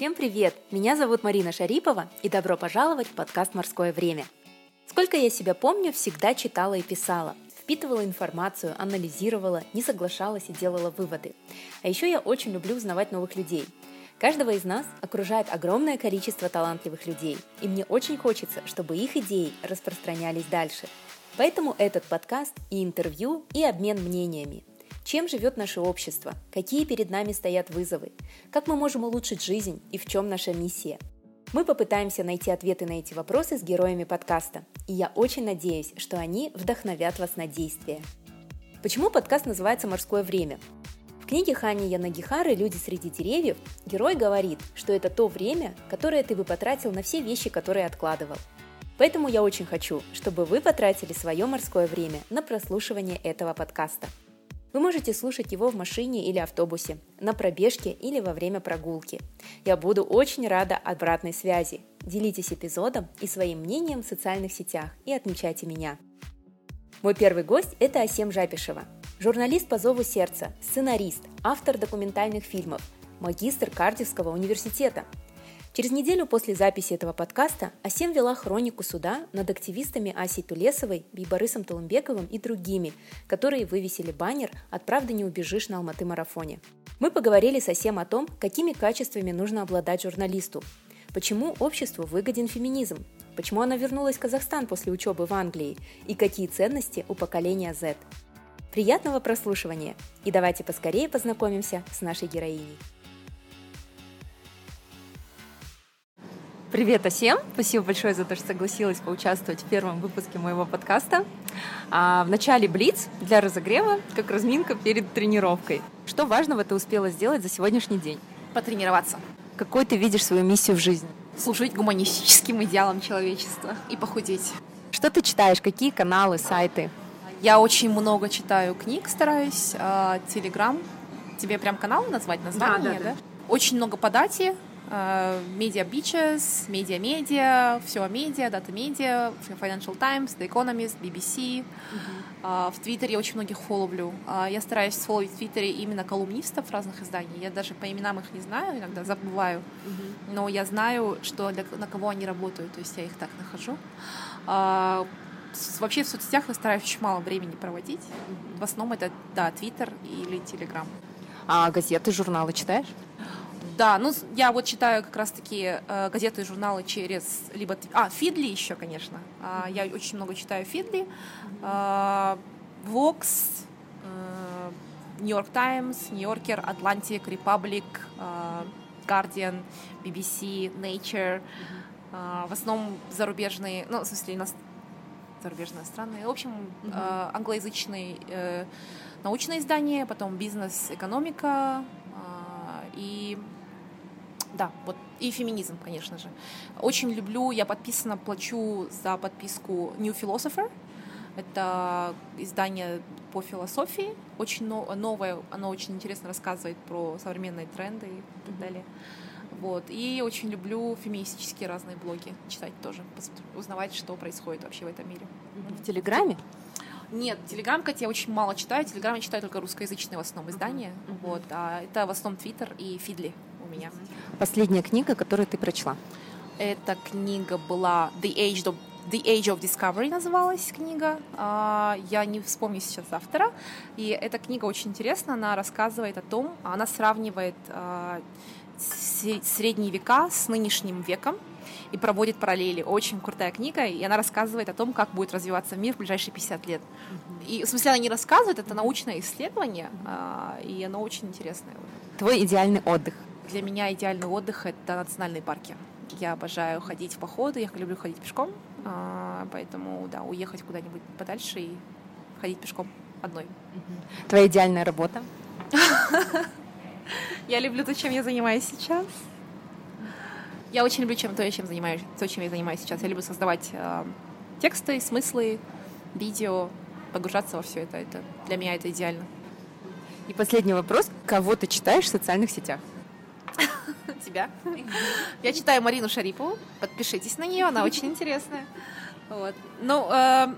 Всем привет! Меня зовут Марина Шарипова и добро пожаловать в подкаст «Морское время». Сколько я себя помню, всегда читала и писала, впитывала информацию, анализировала, не соглашалась и делала выводы. А еще я очень люблю узнавать новых людей. Каждого из нас окружает огромное количество талантливых людей, и мне очень хочется, чтобы их идеи распространялись дальше. Поэтому этот подкаст и интервью, и обмен мнениями. Чем живет наше общество? Какие перед нами стоят вызовы? Как мы можем улучшить жизнь и в чем наша миссия? Мы попытаемся найти ответы на эти вопросы с героями подкаста, и я очень надеюсь, что они вдохновят вас на действие. Почему подкаст называется «Морское время»? В книге Хани Янагихары «Люди среди деревьев» герой говорит, что это то время, которое ты бы потратил на все вещи, которые откладывал. Поэтому я очень хочу, чтобы вы потратили свое морское время на прослушивание этого подкаста – вы можете слушать его в машине или автобусе, на пробежке или во время прогулки. Я буду очень рада обратной связи. Делитесь эпизодом и своим мнением в социальных сетях и отмечайте меня. Мой первый гость – это Асем Жапишева, журналист по зову сердца, сценарист, автор документальных фильмов, магистр Кардивского университета – Через неделю после записи этого подкаста Асем вела хронику суда над активистами Асей Тулесовой, Бейбарысом Толумбековым и другими, которые вывесили баннер «От правды не убежишь» на Алматы-марафоне. Мы поговорили с Асем о том, какими качествами нужно обладать журналисту, почему обществу выгоден феминизм, почему она вернулась в Казахстан после учебы в Англии и какие ценности у поколения Z. Приятного прослушивания и давайте поскорее познакомимся с нашей героиней. Привет, Асем! Спасибо большое за то, что согласилась поучаствовать в первом выпуске моего подкаста. А, в начале Блиц для разогрева, как разминка перед тренировкой. Что важного ты успела сделать за сегодняшний день? Потренироваться. Какой ты видишь свою миссию в жизни? Служить гуманистическим идеалам человечества и похудеть. Что ты читаешь? Какие каналы, сайты? Я очень много читаю книг, стараюсь. Телеграм. Тебе прям канал назвать, название, да? да, да. Очень много по дате, Media Beaches, Media Media, все медиа, Data Media, Financial Times, The Economist, BBC. Uh-huh. В Твиттере я очень многих фоловлю. Я стараюсь фоловить в Твиттере именно колумнистов разных изданий. Я даже по именам их не знаю, иногда забываю. Uh-huh. Но я знаю, что для, на кого они работают, то есть я их так нахожу. Вообще в соцсетях я стараюсь очень мало времени проводить. В основном это, да, Твиттер или Телеграм. А газеты, журналы читаешь? Да, ну я вот читаю как раз-таки э, газеты и журналы через либо... А, Фидли еще, конечно. Э, я очень много читаю Фидли. Э, Vox, Нью-Йорк Таймс, Нью-Йоркер, Атлантик, Репаблик, Guardian, BBC, Nature. Э, в основном зарубежные, ну, в смысле, нас зарубежные страны. В общем, э, англоязычные э, научные издания, потом бизнес, экономика э, и да, вот и феминизм, конечно же. Очень люблю, я подписана, плачу за подписку New Philosopher. Это издание по философии, очень новое, оно очень интересно рассказывает про современные тренды и так далее. Вот. И очень люблю феминистические разные блоги читать тоже, узнавать, что происходит вообще в этом мире. В Телеграме? Нет, Телеграм, кстати, я очень мало читаю. Телеграм я читаю только русскоязычные в основном издания. Uh-huh. Вот. А это в основном Твиттер и Фидли у меня. Последняя книга, которую ты прочла? Эта книга была The Age of The Age of Discovery называлась книга. А, я не вспомню сейчас автора. И эта книга очень интересна. Она рассказывает о том, она сравнивает а, средние века с нынешним веком и проводит параллели. Очень крутая книга, и она рассказывает о том, как будет развиваться мир в ближайшие 50 лет. И, в смысле, она не рассказывает, это научное исследование, а, и оно очень интересное. Твой идеальный отдых? Для меня идеальный отдых — это национальные парки. Я обожаю ходить в походы, я люблю ходить пешком, а, поэтому, да, уехать куда-нибудь подальше и ходить пешком одной. Твоя идеальная работа? Я люблю то, чем я занимаюсь сейчас. Я очень люблю чем то, чем занимаюсь, то, чем я занимаюсь сейчас. Я люблю создавать э, тексты, смыслы, видео, погружаться во все это. Это для меня это идеально. И последний вопрос: кого ты читаешь в социальных сетях? Тебя. Я читаю Марину Шарипову. Подпишитесь на нее, она очень интересная. Вот. Ну, э,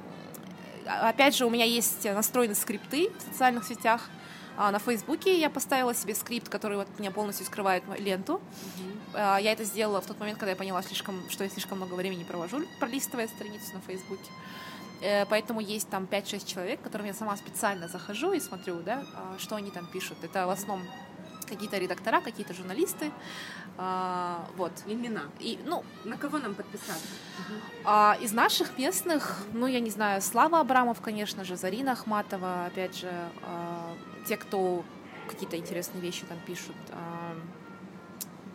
опять же, у меня есть настроены скрипты в социальных сетях. А на Фейсбуке я поставила себе скрипт, который вот меня полностью скрывает ленту. Mm-hmm. Я это сделала в тот момент, когда я поняла, слишком, что я слишком много времени провожу, пролистывая страницу на Фейсбуке. Э, поэтому есть там 5-6 человек, которым я сама специально захожу и смотрю, да, а, что они там пишут. Это в основном какие-то редактора, какие-то журналисты. А, вот. Имена. И, ну, На кого нам подписаться? А, из наших местных, ну, я не знаю, Слава Абрамов, конечно же, Зарина Ахматова, опять же, а, те, кто какие-то интересные вещи там пишут. А,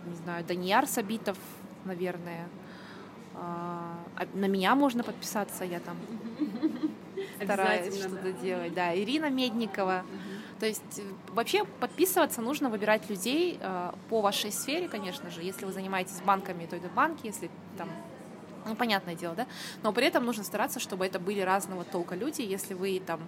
не знаю, Данияр Сабитов, наверное. А, на меня можно подписаться, я там стараюсь что-то делать. Да, Ирина Медникова. То есть э, вообще подписываться нужно выбирать людей э, по вашей сфере, конечно же. Если вы занимаетесь банками, то это банки, если там ну, понятное дело, да? Но при этом нужно стараться, чтобы это были разного толка люди. Если вы там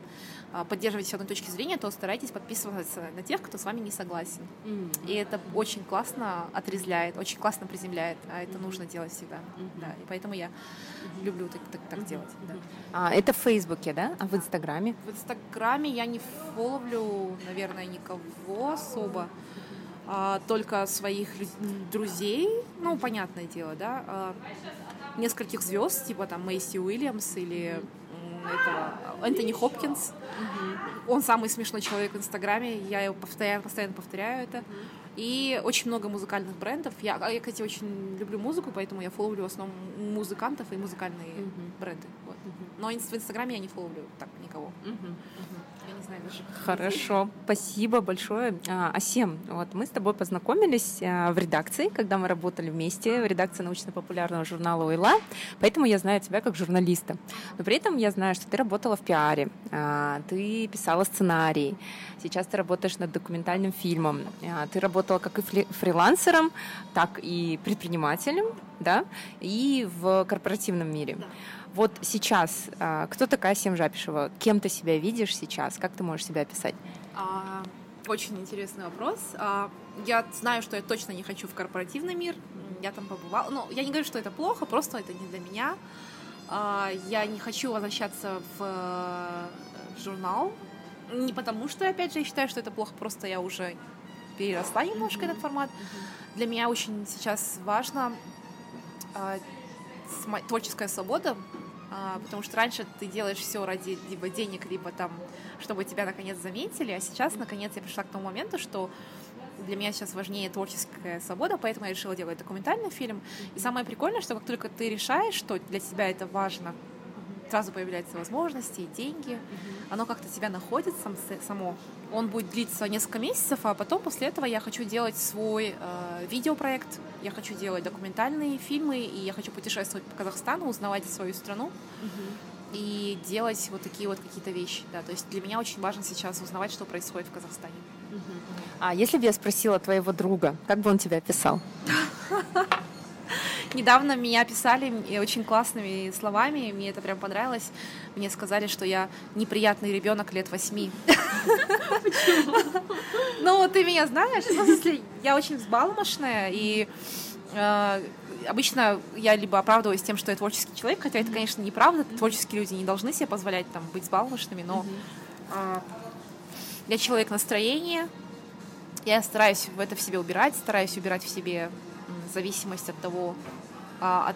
а, поддерживаете одной точки зрения, то старайтесь подписываться на тех, кто с вами не согласен. Mm-hmm. И это очень классно отрезляет, очень классно приземляет, а это mm-hmm. нужно делать всегда. Mm-hmm. Да, и поэтому я mm-hmm. люблю так, так, так mm-hmm. делать. Да. А, это в Фейсбуке, да? А в Инстаграме? В Инстаграме я не фоловлю, наверное, никого особо а, только своих друзей, ну, понятное дело, да, а, нескольких звезд, типа там Мэйси Уильямс или этого Энтони Хопкинс. Угу. Он самый смешной человек в Инстаграме, я его постоянно, постоянно повторяю это. Угу. И очень много музыкальных брендов. Я, а я, кстати, очень люблю музыку, поэтому я фоловлю в основном музыкантов и музыкальные угу. бренды. Вот. Угу. Но в Инстаграме я не фоловлю так никого. Угу. Угу даже. Хорошо, спасибо большое. А, Асем, вот мы с тобой познакомились а, в редакции, когда мы работали вместе в редакции научно-популярного журнала «Уйла», поэтому я знаю тебя как журналиста. Но при этом я знаю, что ты работала в пиаре, а, ты писала сценарий, сейчас ты работаешь над документальным фильмом, ты работала как и фрилансером, так и предпринимателем, да, и в корпоративном мире. Да. Вот сейчас, а, кто такая Сем Жапишева? Кем ты себя видишь сейчас? Как ты можешь себя описать? А, очень интересный вопрос. А, я знаю, что я точно не хочу в корпоративный мир. Я там побывала. Но я не говорю, что это плохо, просто это не для меня. А, я не хочу возвращаться в э, журнал. Не потому, что, опять же, я считаю, что это плохо, просто я уже переросла немножко mm-hmm. этот формат. Mm-hmm. Для меня очень сейчас важно творческая свобода, потому что раньше ты делаешь все ради либо денег, либо там, чтобы тебя наконец заметили, а сейчас наконец я пришла к тому моменту, что для меня сейчас важнее творческая свобода, поэтому я решила делать документальный фильм. И самое прикольное, что как только ты решаешь, что для тебя это важно, сразу появляются возможности, деньги, оно как-то тебя находит сам, само. Он будет длиться несколько месяцев, а потом после этого я хочу делать свой э, видеопроект, я хочу делать документальные фильмы, и я хочу путешествовать по Казахстану, узнавать свою страну mm-hmm. и делать вот такие вот какие-то вещи. Да. То есть для меня очень важно сейчас узнавать, что происходит в Казахстане. А если бы я спросила твоего друга, как бы он тебя описал? Недавно меня описали очень классными словами, мне это прям понравилось. Мне сказали, что я неприятный ребенок лет восьми. Почему? Ну, ты меня знаешь, ну, в смысле, я очень взбалмошная, и э, обычно я либо оправдываюсь тем, что я творческий человек, хотя это, конечно, неправда, творческие люди не должны себе позволять там быть взбалмошными, но э, я человек настроения, я стараюсь в это в себе убирать, стараюсь убирать в себе зависимость от того, а, от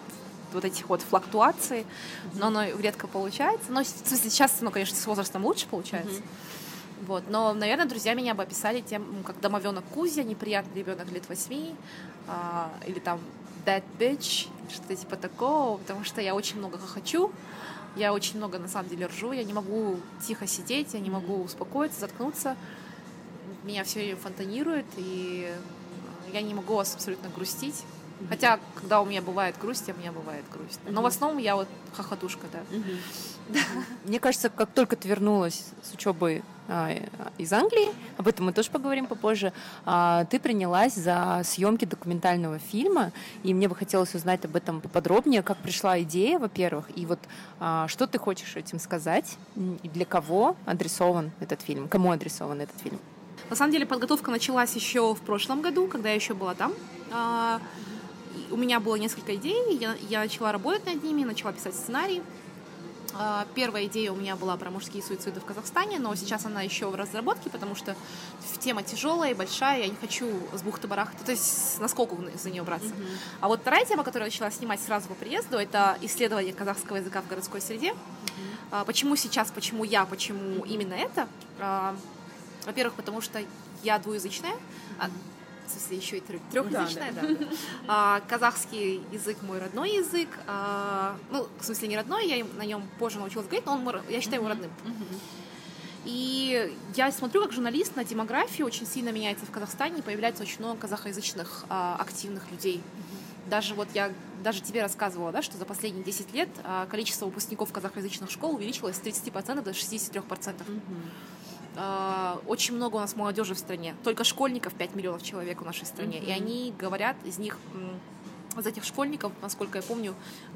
вот этих вот флуктуаций, но оно редко получается. Но сейчас, ну, конечно, с возрастом лучше получается. Mm-hmm. Вот. Но, наверное, друзья меня бы описали тем, как домовенок Кузя, неприятный ребенок лет восьми, а, или там that bitch, что-то типа такого, потому что я очень много хочу, я очень много на самом деле ржу, я не могу тихо сидеть, я не могу успокоиться, заткнуться, меня все фонтанирует, и я не могу вас абсолютно грустить. Хотя, когда у меня бывает грусть, у меня бывает грусть. Но в основном я вот хохотушка, да. Мне кажется, как только ты вернулась с учебы а, из Англии, об этом мы тоже поговорим попозже, а, ты принялась за съемки документального фильма, и мне бы хотелось узнать об этом поподробнее, как пришла идея, во-первых, и вот а, что ты хочешь этим сказать, и для кого адресован этот фильм, кому адресован этот фильм? На самом деле подготовка началась еще в прошлом году, когда я еще была там у меня было несколько идей, я, я начала работать над ними, начала писать сценарий. А, первая идея у меня была про мужские суициды в Казахстане, но сейчас она еще в разработке, потому что тема тяжелая и большая, я не хочу с бухты барахта, то есть насколько за нее браться. Mm-hmm. А вот вторая тема, которую я начала снимать сразу по приезду, это исследование казахского языка в городской среде. Mm-hmm. Почему сейчас, почему я, почему именно это? А, во-первых, потому что я двуязычная, mm-hmm в смысле еще и трехязычная, да. да. да. А, казахский язык мой родной язык, а, ну, в смысле не родной, я на нем позже научилась говорить, но он, я считаю его родным. И я смотрю, как журналист на демографию очень сильно меняется в Казахстане, появляется очень много казахоязычных а, активных людей. Даже вот я даже тебе рассказывала, да, что за последние 10 лет а, количество выпускников казахоязычных школ увеличилось с 30% до 63%. Mm-hmm. А, очень много у нас молодежи в стране. Только школьников 5 миллионов человек в нашей стране. Mm-hmm. И они говорят, из них из этих школьников, насколько я помню,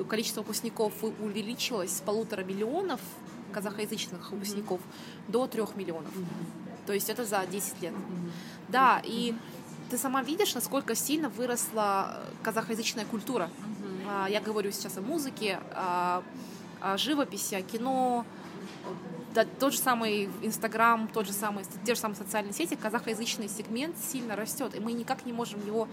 количество выпускников увеличилось с полутора миллионов казахоязычных выпускников mm-hmm. до трех миллионов. Mm-hmm. То есть это за 10 лет. Mm-hmm. Да, и ты сама видишь, насколько сильно выросла казахоязычная культура. Mm-hmm. Я говорю сейчас о музыке, о, о живописи, о кино, тот же самый Инстаграм, тот же самый, те же самые социальные сети, казахоязычный сегмент сильно растет, и мы никак не можем его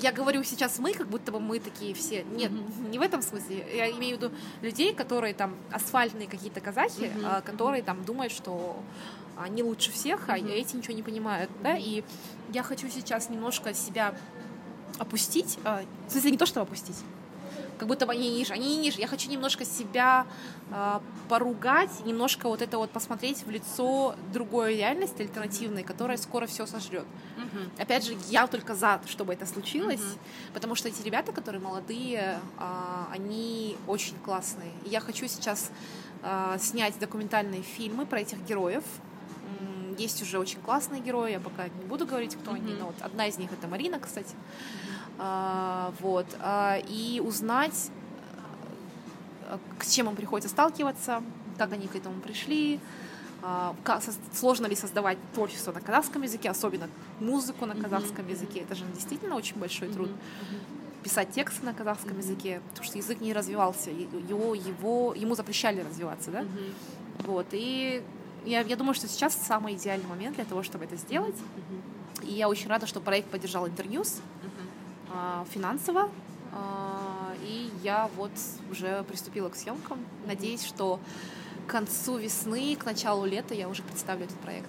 я говорю сейчас мы, как будто бы мы такие все. Нет, mm-hmm. не в этом смысле. Я имею в виду людей, которые там асфальтные какие-то казахи, mm-hmm. которые там думают, что они лучше всех, а mm-hmm. эти ничего не понимают, да. И я хочу сейчас немножко себя опустить, а, в смысле не то, что опустить, как будто бы они ниже, они ниже. Я хочу немножко себя э, поругать, немножко вот это вот посмотреть в лицо другой реальности альтернативной, которая скоро все сожрет. Uh-huh. Опять же, я только за, чтобы это случилось, uh-huh. потому что эти ребята, которые молодые, э, они очень классные. И я хочу сейчас э, снять документальные фильмы про этих героев, есть уже очень классные герои, я пока не буду говорить, кто mm-hmm. они, но вот одна из них это Марина, кстати. Mm-hmm. А, вот, а, и узнать, с чем им приходится сталкиваться, как они к этому пришли, а, как, сложно ли создавать творчество на казахском языке, особенно музыку на казахском mm-hmm. языке. Это же действительно очень большой труд. Mm-hmm. Писать тексты на казахском mm-hmm. языке, потому что язык не развивался, его, его, ему запрещали развиваться, да? Mm-hmm. Вот, и я, я думаю, что сейчас самый идеальный момент для того, чтобы это сделать. Mm-hmm. И я очень рада, что проект поддержал Интерньюз. А, финансово. А, и я вот уже приступила к съемкам. Надеюсь, что к концу весны, к началу лета я уже представлю этот проект.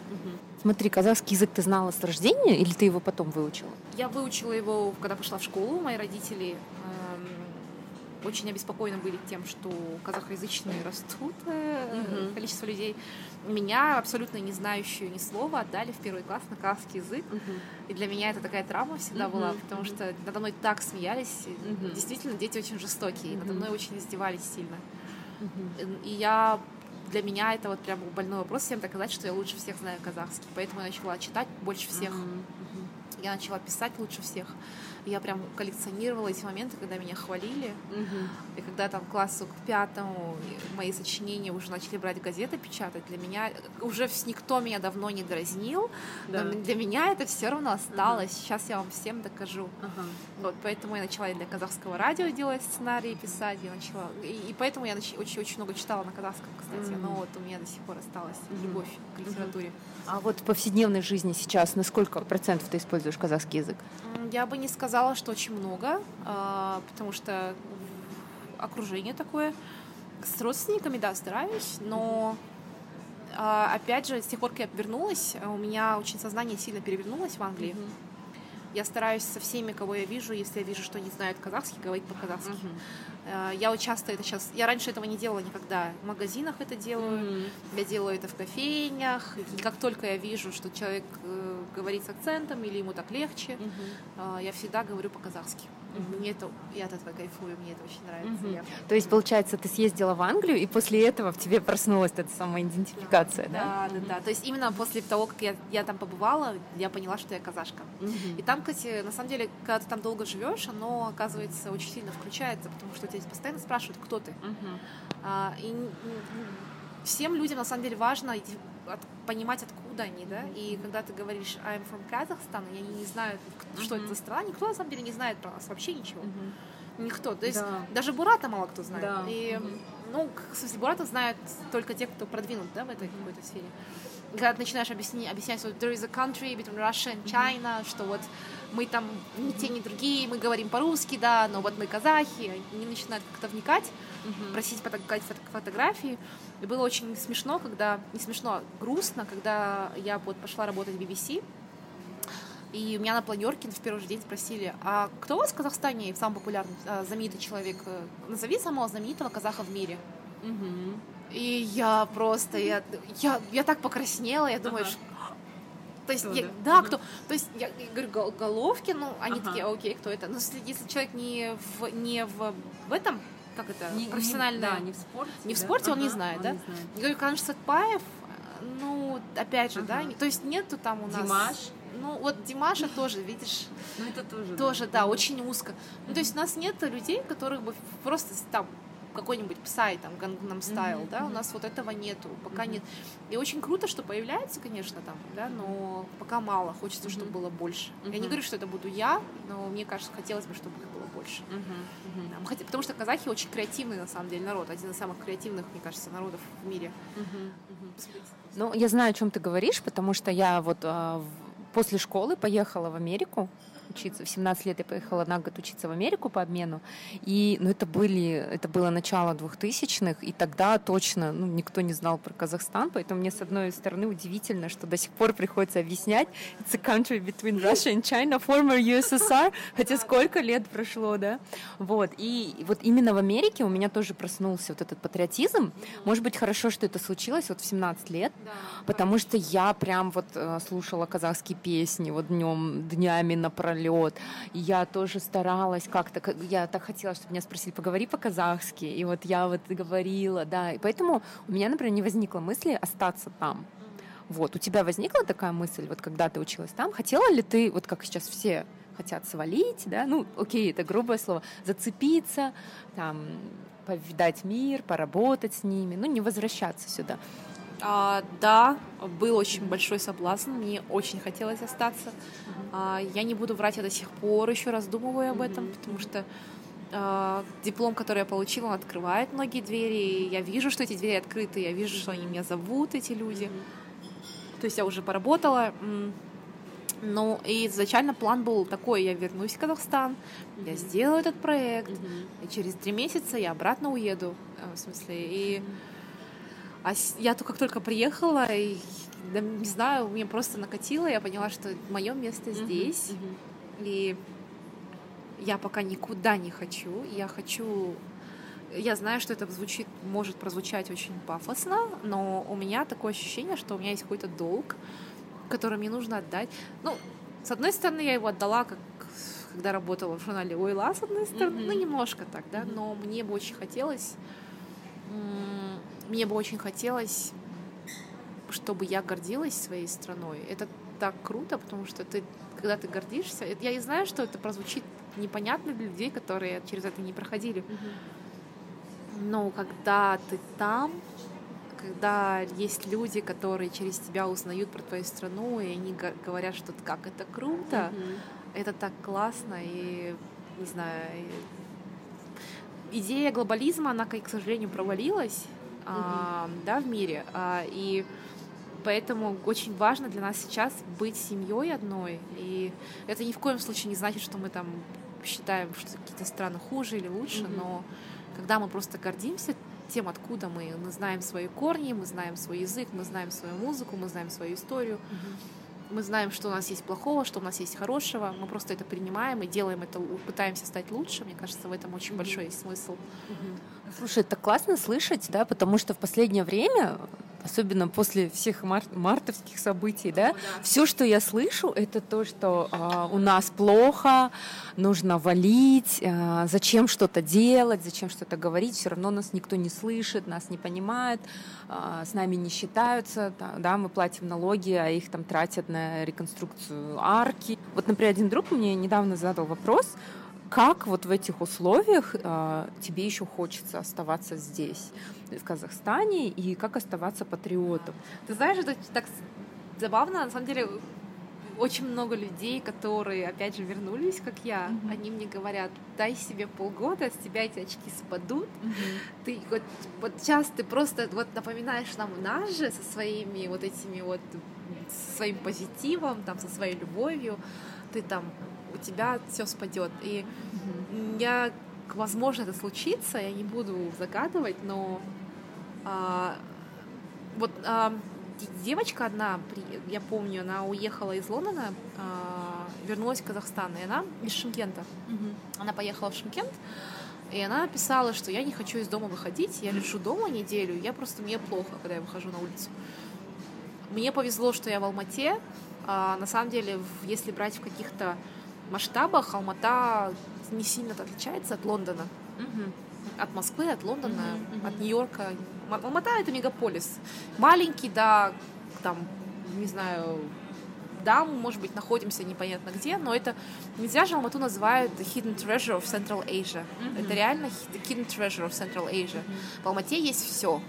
Смотри, казахский язык ты знала с рождения или ты его потом выучила? Я выучила его, когда пошла в школу. Мои родители очень обеспокоены были тем, что казахоязычные растут, mm-hmm. количество людей. Меня, абсолютно не знающую ни слова, отдали в первый класс на казахский язык. Mm-hmm. И для меня это такая травма всегда mm-hmm. была, потому что надо мной так смеялись. Mm-hmm. Действительно, дети очень жестокие, и надо мной очень издевались сильно. Mm-hmm. И я для меня это вот прям больной вопрос всем доказать, что я лучше всех знаю казахский. Поэтому я начала читать больше всех. Mm-hmm. Я начала писать лучше всех я прям коллекционировала эти моменты, когда меня хвалили. Угу. И когда там к классу к пятому мои сочинения уже начали брать газеты печатать, для меня уже никто меня давно не дразнил, да. но для меня это все равно осталось. Угу. Сейчас я вам всем докажу. Угу. Вот, поэтому я начала и для казахского радио делать сценарии, писать. Я начала, и, и поэтому я нач... очень, очень много читала на казахском, кстати. Угу. Но вот у меня до сих пор осталась угу. любовь к литературе. А вот в повседневной жизни сейчас на сколько процентов ты используешь казахский язык? Я бы не сказала, что очень много, а, потому что окружение такое. С родственниками, да, стараюсь, но а, опять же, с тех пор, как я вернулась, у меня очень сознание сильно перевернулось в Англии. Mm-hmm я стараюсь со всеми, кого я вижу, если я вижу, что они знают казахский, говорить по-казахски. Uh-huh. Я часто это сейчас... Я раньше этого не делала никогда. В магазинах это делаю, uh-huh. я делаю это в кофейнях. И как только я вижу, что человек э, говорит с акцентом или ему так легче, uh-huh. я всегда говорю по-казахски. Mm-hmm. Мне это, я от этого кайфую, мне это очень нравится. Mm-hmm. Я... То есть, получается, ты съездила в Англию, и после этого в тебе проснулась эта самоидентификация, да? Да, да, mm-hmm. да. То есть именно после того, как я, я там побывала, я поняла, что я казашка. Mm-hmm. И там, кстати, на самом деле, когда ты там долго живешь, оно, оказывается, очень сильно включается, потому что тебя постоянно спрашивают, кто ты. Mm-hmm. А, и всем людям, на самом деле, важно от, понимать, откуда они, да, и когда ты говоришь I'm from Kazakhstan, и они не знают, что mm-hmm. это за страна, никто на самом деле не знает про нас вообще ничего. Mm-hmm. Никто. То есть да. даже Бурата мало кто знает. Да. И mm-hmm. ну, в смысле, буратов знают только те, кто продвинут, да, в этой какой-то сфере. И когда ты начинаешь объяснять, объяснять, что there is a country between Russia and China, mm-hmm. что вот мы там ни те, ни другие, мы говорим по-русски, да, но вот мы казахи, они начинают как-то вникать, mm-hmm. просить показать фото фотографии. И было очень смешно, когда, не смешно, а грустно, когда я вот пошла работать в BBC, и у меня на планерке в первый же день спросили, а кто у вас в Казахстане самый популярный, а, знаменитый человек? Назови самого знаменитого казаха в мире. Угу. И я просто, я, я, я так покраснела, я думаю, ага. То есть, кто, я, да, да кто? То есть, я, я говорю, головки, ну, они ага. такие, окей, кто это? Но если, если человек не в, не в, в этом, как это, не, профессионально... Не, да, не в спорте. Не в спорте, ага, он не знает, он да? Не знает. Канш Сатпаев, ну, опять же, ага. да, то есть нету там у нас... Димаш? Ну, вот Димаша тоже, видишь, ну, это тоже, тоже, да, да очень узко. Ну, то есть у нас нет людей, которых бы просто там какой-нибудь псай, там, Gangnam Style, mm-hmm. да, у нас вот этого нету, пока mm-hmm. нет. И очень круто, что появляется, конечно, там, да, но пока мало, хочется, mm-hmm. чтобы было больше. Mm-hmm. Я не говорю, что это буду я, но мне кажется, хотелось бы, чтобы их было больше. Mm-hmm. Mm-hmm. Хотя, потому что казахи очень креативный, на самом деле, народ, один из самых креативных, мне кажется, народов в мире. Mm-hmm. Mm-hmm. Ну, я знаю, о чем ты говоришь, потому что я вот а, после школы поехала в Америку учиться. В 17 лет я поехала на год учиться в Америку по обмену. И ну, это, были, это было начало 2000-х, и тогда точно ну, никто не знал про Казахстан, поэтому мне, с одной стороны, удивительно, что до сих пор приходится объяснять it's a country between Russia and China, former USSR, хотя сколько лет прошло, да? Вот. И вот именно в Америке у меня тоже проснулся вот этот патриотизм. Может быть, хорошо, что это случилось вот в 17 лет, потому что я прям вот э, слушала казахские песни вот днем, днями напролет самолет. И я тоже старалась как-то, я так хотела, чтобы меня спросили, поговори по-казахски. И вот я вот говорила, да. И поэтому у меня, например, не возникло мысли остаться там. Вот, у тебя возникла такая мысль, вот когда ты училась там, хотела ли ты, вот как сейчас все хотят свалить, да, ну, окей, это грубое слово, зацепиться, там, повидать мир, поработать с ними, ну, не возвращаться сюда. А, да, был очень большой соблазн, мне очень хотелось остаться. А, я не буду врать, я до сих пор еще раздумываю об этом, потому что а, диплом, который я получила, он открывает многие двери. Я вижу, что эти двери открыты, я вижу, что они меня зовут, эти люди. То есть я уже поработала. Ну, и изначально план был такой, я вернусь в Казахстан, mm-hmm. я сделаю этот проект, mm-hmm. и через три месяца я обратно уеду, э, в смысле, и mm-hmm а я то как только приехала, и, да, не знаю, мне просто накатило, я поняла, что мое место здесь. Uh-huh, И я пока никуда не хочу. Я хочу я знаю, что это звучит, может прозвучать очень пафосно, но у меня такое ощущение, что у меня есть какой-то долг, который мне нужно отдать. Ну, с одной стороны, я его отдала, как когда работала в журнале Ойла, с одной стороны, mm-hmm. ну, немножко так, да, mm-hmm. но мне бы очень хотелось мне бы очень хотелось, чтобы я гордилась своей страной. Это так круто, потому что ты, когда ты гордишься, я и знаю, что это прозвучит непонятно для людей, которые через это не проходили. Но когда ты там, когда есть люди, которые через тебя узнают про твою страну, и они говорят, что как это круто, mm-hmm. это так классно, и не знаю, идея глобализма, она, к сожалению, провалилась а, да, в мире. А, и поэтому очень важно для нас сейчас быть семьей одной. И это ни в коем случае не значит, что мы там считаем, что какие-то страны хуже или лучше, mm-hmm. но когда мы просто гордимся тем, откуда мы, мы знаем свои корни, мы знаем свой язык, мы знаем свою музыку, мы знаем свою историю. Mm-hmm мы знаем, что у нас есть плохого, что у нас есть хорошего, мы просто это принимаем и делаем это, пытаемся стать лучше. Мне кажется, в этом очень mm-hmm. большой есть смысл. Mm-hmm. Слушай, это классно слышать, да, потому что в последнее время особенно после всех мар- мартовских событий, да, все, что я слышу, это то, что э, у нас плохо, нужно валить, э, зачем что-то делать, зачем что-то говорить, все равно нас никто не слышит, нас не понимает, э, с нами не считаются, да, да, мы платим налоги, а их там тратят на реконструкцию арки. Вот, например, один друг мне недавно задал вопрос, как вот в этих условиях э, тебе еще хочется оставаться здесь, в Казахстане, и как оставаться патриотом? Ты знаешь, это так забавно, на самом деле, очень много людей, которые, опять же, вернулись, как я, mm-hmm. они мне говорят, дай себе полгода, с тебя эти очки спадут. Mm-hmm. Ты вот, вот сейчас ты просто вот напоминаешь нам нас же со своими вот этими вот со своим позитивом, там, со своей любовью, ты там, тебя все спадет. И mm-hmm. я, возможно, это случится, я не буду загадывать, но а, вот а, девочка одна, я помню, она уехала из Лондона, а, вернулась в Казахстан, и она из Шимкента. Mm-hmm. Она поехала в Шимкент, и она писала, что я не хочу из дома выходить, я лежу дома неделю, я просто, мне плохо, когда я выхожу на улицу. Мне повезло, что я в Алмате. А, на самом деле, если брать в каких-то масштабах, Алмата не сильно отличается от Лондона. Угу. От Москвы, от Лондона, угу, от Нью-Йорка. Алмата это мегаполис. Маленький, да, там, не знаю, да, мы, может быть, находимся непонятно где, но это не зря же Алмату называют hidden treasure of Central Asia. Mm-hmm. Это реально hidden treasure of Central Asia. Mm-hmm. В Алмате есть все.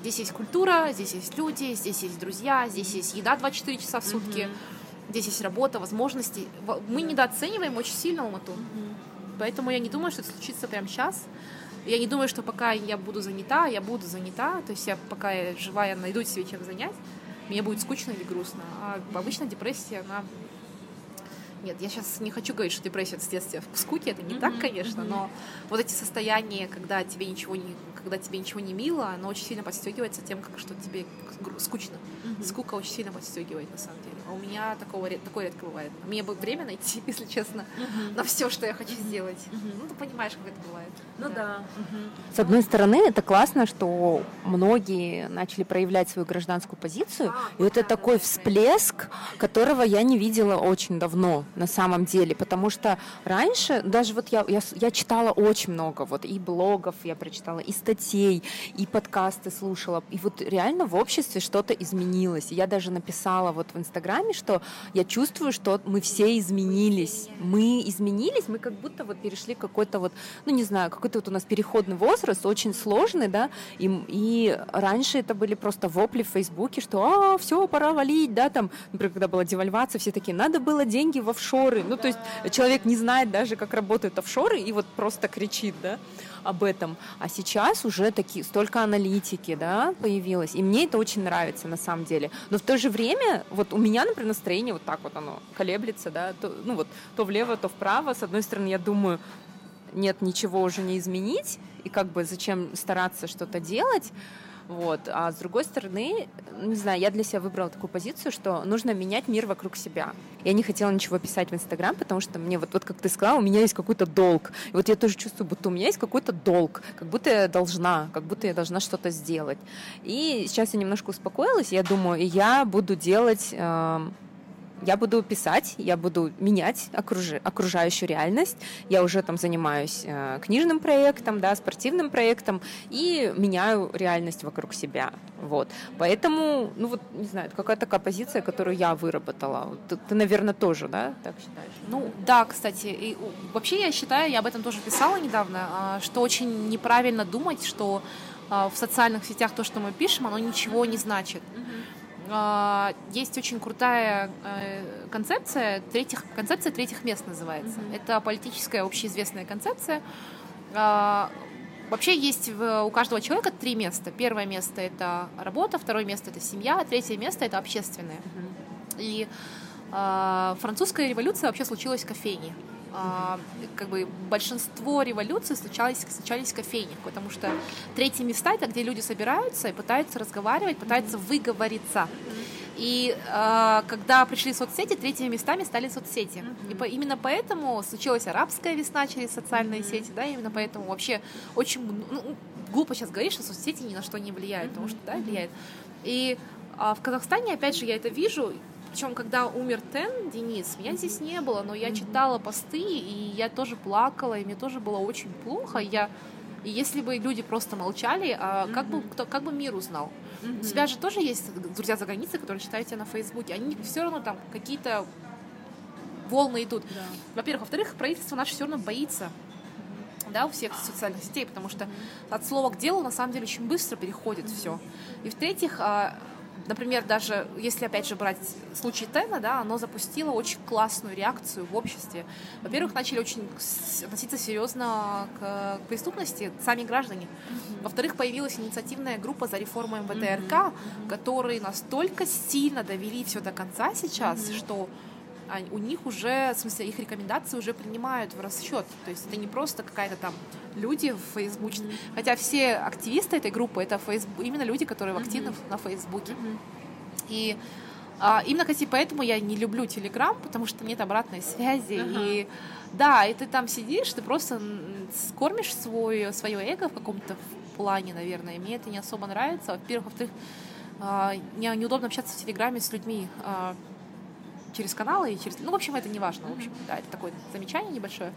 Здесь есть культура, здесь есть люди, здесь есть друзья, здесь есть еда 24 часа в сутки, mm-hmm. Здесь есть работа, возможности. Мы недооцениваем очень сильно Алмату. Mm-hmm. Поэтому я не думаю, что это случится прямо сейчас. Я не думаю, что пока я буду занята, я буду занята. То есть я пока я жива, я найду себе чем занять. Мне будет скучно или грустно. А обычно депрессия, она нет, я сейчас не хочу говорить, что депрессия это следствие скуки, это не mm-hmm. так, конечно, mm-hmm. но вот эти состояния, когда тебе ничего не, когда тебе ничего не мило, оно очень сильно подстегивается тем, как что тебе скучно. Mm-hmm. Скука очень сильно подстегивает на самом деле. А у меня такого, такое редко бывает. Мне бы время найти, если честно, mm-hmm. на все, что я хочу сделать. Mm-hmm. Ну, ты понимаешь, как это бывает. Ну да. да. Mm-hmm. С одной стороны, это классно, что многие начали проявлять свою гражданскую позицию, а, и это да, такой да, всплеск, которого я не видела очень давно на самом деле, потому что раньше, даже вот я, я, я читала очень много, вот и блогов я прочитала, и статей, и подкасты слушала, и вот реально в обществе что-то изменилось. Я даже написала вот в Инстаграме, что я чувствую, что мы все изменились. Мы изменились, мы как будто вот перешли какой-то вот, ну не знаю, какой-то вот у нас переходный возраст, очень сложный, да, и, и раньше это были просто вопли в Фейсбуке, что а, все, пора валить, да, там, например, когда была девальвация, все такие, надо было деньги в офшоры. Ну, то есть человек не знает даже, как работают офшоры, и вот просто кричит, да, об этом. А сейчас уже такие, столько аналитики, да, появилось. И мне это очень нравится, на самом деле. Но в то же время, вот у меня, например, настроение вот так вот оно колеблется, да, то, ну вот, то влево, то вправо. С одной стороны, я думаю, нет, ничего уже не изменить, и как бы зачем стараться что-то делать. Вот. А с другой стороны, не знаю, я для себя выбрала такую позицию, что нужно менять мир вокруг себя. Я не хотела ничего писать в Инстаграм, потому что мне вот, вот как ты сказала, у меня есть какой-то долг. И вот я тоже чувствую, будто у меня есть какой-то долг, как будто я должна, как будто я должна что-то сделать. И сейчас я немножко успокоилась, я думаю, я буду делать э, я буду писать, я буду менять окруж... окружающую реальность. Я уже там занимаюсь э, книжным проектом, да, спортивным проектом и меняю реальность вокруг себя. Вот. Поэтому, ну вот, не знаю, какая-то такая позиция, которую я выработала. Ты, ты, наверное, тоже, да, так считаешь? Ну, да, кстати. И, вообще я считаю, я об этом тоже писала недавно, а, что очень неправильно думать, что а, в социальных сетях то, что мы пишем, оно ничего не значит. Mm-hmm есть очень крутая э, концепция, третьих, концепция третьих мест называется. Mm-hmm. Это политическая общеизвестная концепция. А, вообще есть у каждого человека три места. Первое место это работа, второе место это семья, а третье место это общественное. Mm-hmm. И а, французская революция вообще случилась в кофейне а, как бы большинство революций случались, случались в кофейнях, потому что третьи места это где люди собираются и пытаются разговаривать, пытаются выговориться. И э, когда пришли соцсети, третьими местами стали соцсети. Mm-hmm. И по, именно поэтому случилась арабская весна через социальные mm-hmm. сети, да, именно поэтому вообще очень ну, глупо сейчас говорить, что соцсети ни на что не влияют, mm-hmm. потому что да, влияют. И э, в Казахстане, опять же, я это вижу, причем, когда умер Тен, Денис, меня здесь не было, но я читала посты, и я тоже плакала, и мне тоже было очень плохо. Я и если бы люди просто молчали, а как бы кто, как бы мир узнал? У тебя же тоже есть друзья за границей, которые читают тебя на Фейсбуке. Они все равно там какие-то волны идут. Да. Во-первых, во-вторых, правительство наше все равно боится да, у всех социальных сетей, потому что от слова к делу на самом деле очень быстро переходит все. И в-третьих, а, например, даже если опять же брать случай Тена, да, оно запустило очень классную реакцию в обществе. Во-первых, начали очень относиться серьезно к, преступности сами граждане. Mm-hmm. Во-вторых, появилась инициативная группа за реформу МВДРК, mm-hmm. которые настолько сильно довели все до конца сейчас, mm-hmm. что у них уже, в смысле, их рекомендации уже принимают в расчет. То есть это не просто какая-то там люди в Фейсбуке. Mm-hmm. Хотя все активисты этой группы это фейсбук, именно люди, которые активны mm-hmm. на Фейсбуке. Mm-hmm. И а, именно, кстати, поэтому я не люблю Телеграм, потому что нет обратной связи. Uh-huh. И да, и ты там сидишь, ты просто скормишь свой, свое эго в каком-то плане, наверное. И мне это не особо нравится. Во-первых, во-вторых, а, мне неудобно общаться в Телеграме с людьми а, через каналы и через... Ну, в общем, это не важно. В общем, да, это такое замечание небольшое.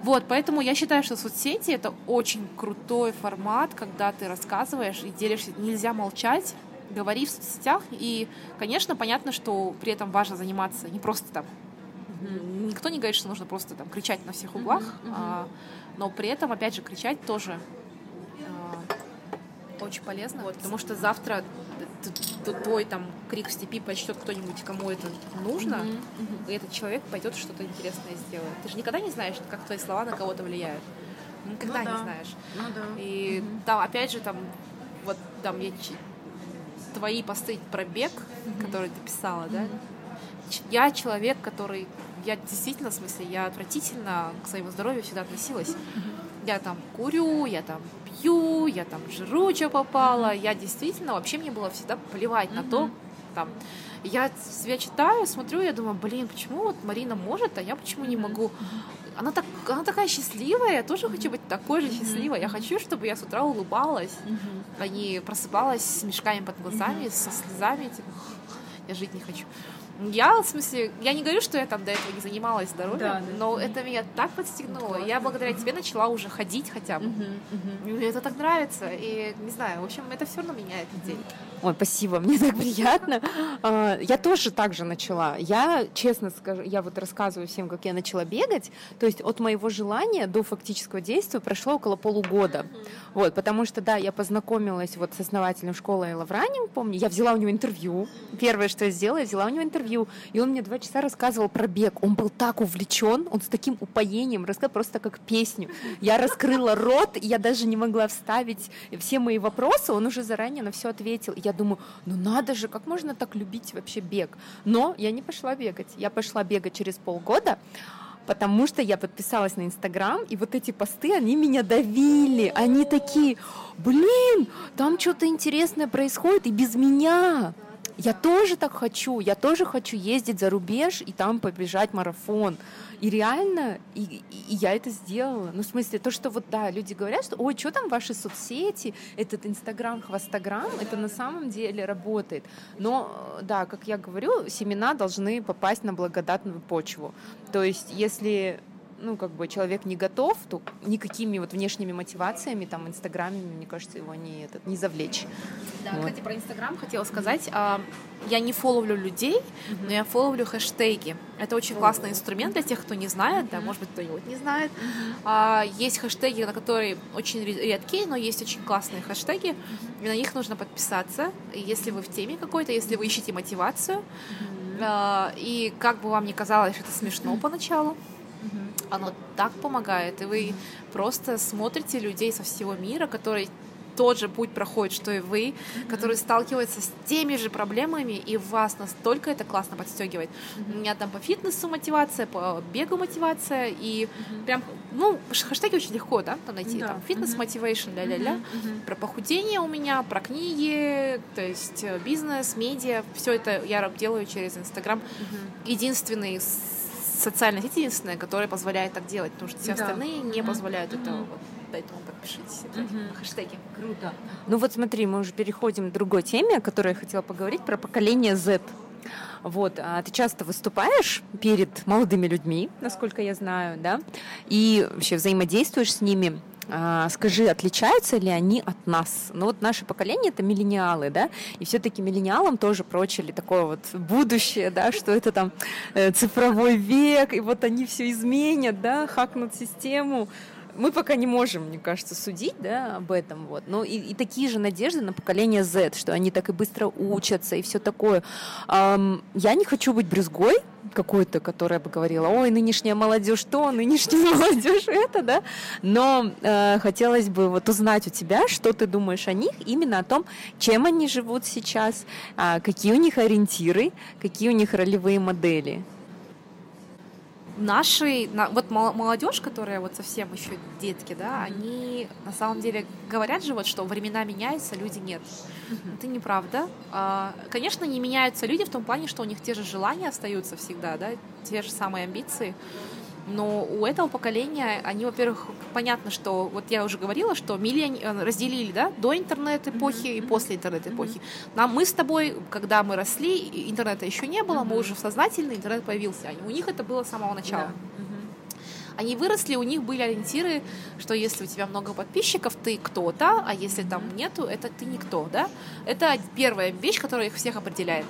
Вот, поэтому я считаю, что соцсети — это очень крутой формат, когда ты рассказываешь и делишься. Нельзя молчать, говори в соцсетях. И, конечно, понятно, что при этом важно заниматься не просто там. Никто не говорит, что нужно просто там кричать на всех углах, mm-hmm. а, но при этом, опять же, кричать тоже очень полезно, вот, потому что завтра твой там крик в степи почтет кто-нибудь, кому это нужно, mm-hmm. Mm-hmm. и этот человек пойдет что-то интересное сделает. Ты же никогда не знаешь, как твои слова на кого-то влияют. Никогда ну, не да. знаешь. Ну, да. И mm-hmm. там, опять же, там, вот там я твои посты про бег, mm-hmm. который ты писала, да? Mm-hmm. Я человек, который, я действительно, в смысле, я отвратительно к своему здоровью всегда относилась. Mm-hmm. Я там курю, я там пью, я там жру, что попало. Я действительно, вообще мне было всегда плевать на то, там, я себя читаю, смотрю, я думаю, блин, почему вот Марина может, а я почему не могу? Она, так, она такая счастливая, я тоже хочу быть такой же счастливой. Я хочу, чтобы я с утра улыбалась, а не просыпалась с мешками под глазами, со слезами, типа, я жить не хочу. Я, в смысле, я не говорю, что я там до этого не занималась здоровьем, да, да. но это меня так подстегнуло. Ну, я благодаря тебе начала уже ходить хотя бы. Угу, угу. Мне это так нравится. И не знаю, в общем, это все равно меняет день. Ой, спасибо, мне так приятно. А, я тоже так же начала. Я, честно скажу, я вот рассказываю всем, как я начала бегать. То есть от моего желания до фактического действия прошло около полугода. Вот, потому что, да, я познакомилась вот с основателем школы Running, помню. Я взяла у него интервью. Первое, что я сделала, я взяла у него интервью. И он мне два часа рассказывал про бег. Он был так увлечен, он с таким упоением рассказал просто как песню. Я раскрыла рот, и я даже не могла вставить все мои вопросы. Он уже заранее на все ответил. Я думаю, ну надо же, как можно так любить вообще бег? Но я не пошла бегать. Я пошла бегать через полгода, потому что я подписалась на Инстаграм, и вот эти посты, они меня давили. Они такие, блин, там что-то интересное происходит и без меня. Я тоже так хочу, я тоже хочу ездить за рубеж и там побежать марафон. И реально, и, и я это сделала. Ну, в смысле, то, что вот, да, люди говорят, что, ой, что там ваши соцсети, этот Инстаграм, Хвостограм, это на самом деле работает. Но, да, как я говорю, семена должны попасть на благодатную почву. То есть, если ну, как бы человек не готов, то никакими вот внешними мотивациями, там, инстаграмами, мне кажется, его не, этот, не завлечь. Да, вот. кстати, про инстаграм хотела сказать. А, я не фоловлю людей, mm-hmm. но я фоловлю хэштеги. Это очень oh. классный инструмент для тех, кто не знает, mm-hmm. да, может быть, кто-нибудь не знает. Mm-hmm. А, есть хэштеги, на которые очень редкие, но есть очень классные хэштеги, mm-hmm. и на них нужно подписаться, если вы в теме какой-то, если вы ищете мотивацию. Mm-hmm. А, и как бы вам ни казалось, это смешно mm-hmm. поначалу, оно так помогает, и вы просто смотрите людей со всего мира, которые тот же путь проходит, что и вы, mm-hmm. которые сталкиваются с теми же проблемами, и вас настолько это классно подстегивает. Mm-hmm. У меня там по фитнесу мотивация, по бегу мотивация, и mm-hmm. прям, ну, хэштеги очень легко, да, там найти, да. там, фитнес мотивейшн, ля-ля-ля, mm-hmm. про похудение у меня, про книги, то есть э, бизнес, медиа, все это я делаю через Инстаграм. Mm-hmm. Единственный социальная сеть единственная, которая позволяет так делать, потому что все да. остальные не позволяют mm-hmm. этого. Вот, поэтому подпишитесь. mm-hmm. хэштеги. Круто. Ну вот смотри, мы уже переходим к другой теме, о которой я хотела поговорить, про поколение Z. Вот, а ты часто выступаешь перед молодыми людьми, насколько я знаю, да, и вообще взаимодействуешь с ними. А, скажи, отличаются ли они от нас? Ну вот наше поколение это миллениалы, да, и все-таки миллениалам тоже прочили такое вот будущее, да, что это там э, цифровой век, и вот они все изменят, да, хакнут систему. Мы пока не можем, мне кажется, судить да, об этом. Вот. Но и, и такие же надежды на поколение Z, что они так и быстро учатся и все такое. Эм, я не хочу быть брюзгой какой-то, которая бы говорила, ой, нынешняя молодежь то, нынешняя молодежь это, да. Но э, хотелось бы вот узнать у тебя, что ты думаешь о них, именно о том, чем они живут сейчас, э, какие у них ориентиры, какие у них ролевые модели наши, вот молодежь, которая вот совсем еще детки, да, они на самом деле говорят же вот, что времена меняются, люди нет. Это неправда. А, конечно, не меняются люди в том плане, что у них те же желания остаются всегда, да, те же самые амбиции. Но у этого поколения, они, во-первых, понятно, что, вот я уже говорила, что миллион э, разделили, да, до интернет-эпохи mm-hmm. и после интернет-эпохи. Mm-hmm. Нам, мы с тобой, когда мы росли, интернета еще не было, mm-hmm. мы уже сознательно, интернет появился. У них это было с самого начала. Yeah. Они выросли, у них были ориентиры, что если у тебя много подписчиков, ты кто-то, а если там нету, это ты никто, да? Это первая вещь, которая их всех определяет.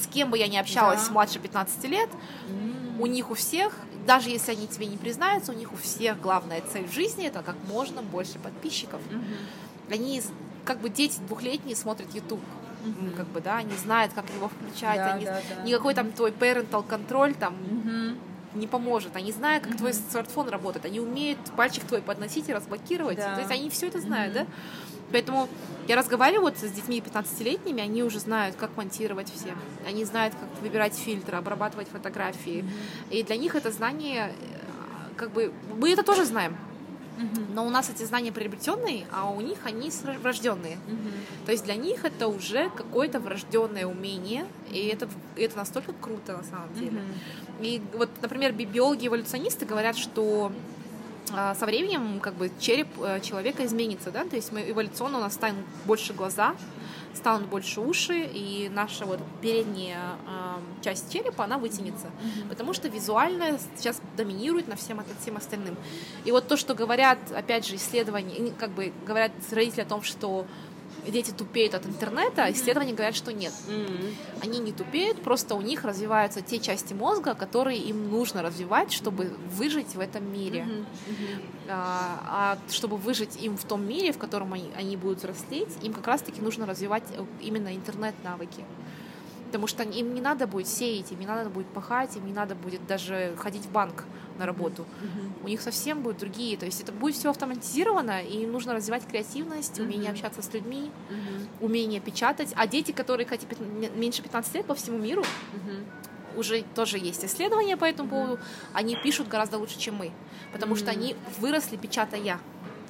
С кем бы я ни общалась да. младше 15 лет, mm. У них у всех даже если они тебе не признаются, у них у всех главная цель в жизни это как можно больше подписчиков. Mm-hmm. Они как бы дети двухлетние смотрят YouTube. Mm-hmm. Как бы, да, они знают, как его включать, да, они, да, да. никакой там твой parental контроль там mm-hmm. Не поможет. Они знают, как mm-hmm. твой смартфон работает, они умеют пальчик твой подносить и разблокировать. Да. То есть они все это знают, mm-hmm. да? Поэтому я разговариваю вот с детьми 15-летними, они уже знают, как монтировать все. Они знают, как выбирать фильтры, обрабатывать фотографии. Mm-hmm. И для них это знание, э, как бы, мы это тоже знаем. Но у нас эти знания приобретенные, а у них они врожденные. То есть для них это уже какое-то врожденное умение, и это, это настолько круто на самом деле. И вот, например, биологи-эволюционисты говорят, что а, со временем как бы череп э, человека изменится, да, то есть мы эволюционно у нас станут больше глаза, станут больше уши, и наша вот передняя э, часть черепа, она вытянется, mm-hmm. потому что визуально сейчас доминирует на всем, всем остальным. И вот то, что говорят, опять же, исследования, как бы говорят родители о том, что дети тупеют от интернета, исследования говорят, что нет. Они не тупеют, просто у них развиваются те части мозга, которые им нужно развивать, чтобы выжить в этом мире. А, а чтобы выжить им в том мире, в котором они, они будут взрослеть, им как раз-таки нужно развивать э, именно интернет-навыки. Потому что им не надо будет сеять, им не надо будет пахать, им не надо будет даже ходить в банк на работу. Mm-hmm. У них совсем будут другие, то есть это будет все автоматизировано, и им нужно развивать креативность, mm-hmm. умение общаться с людьми, mm-hmm. умение печатать. А дети, которые хотят меньше 15 лет по всему миру, mm-hmm. уже тоже есть исследования по этому mm-hmm. поводу, они пишут гораздо лучше, чем мы, потому mm-hmm. что они выросли печатая.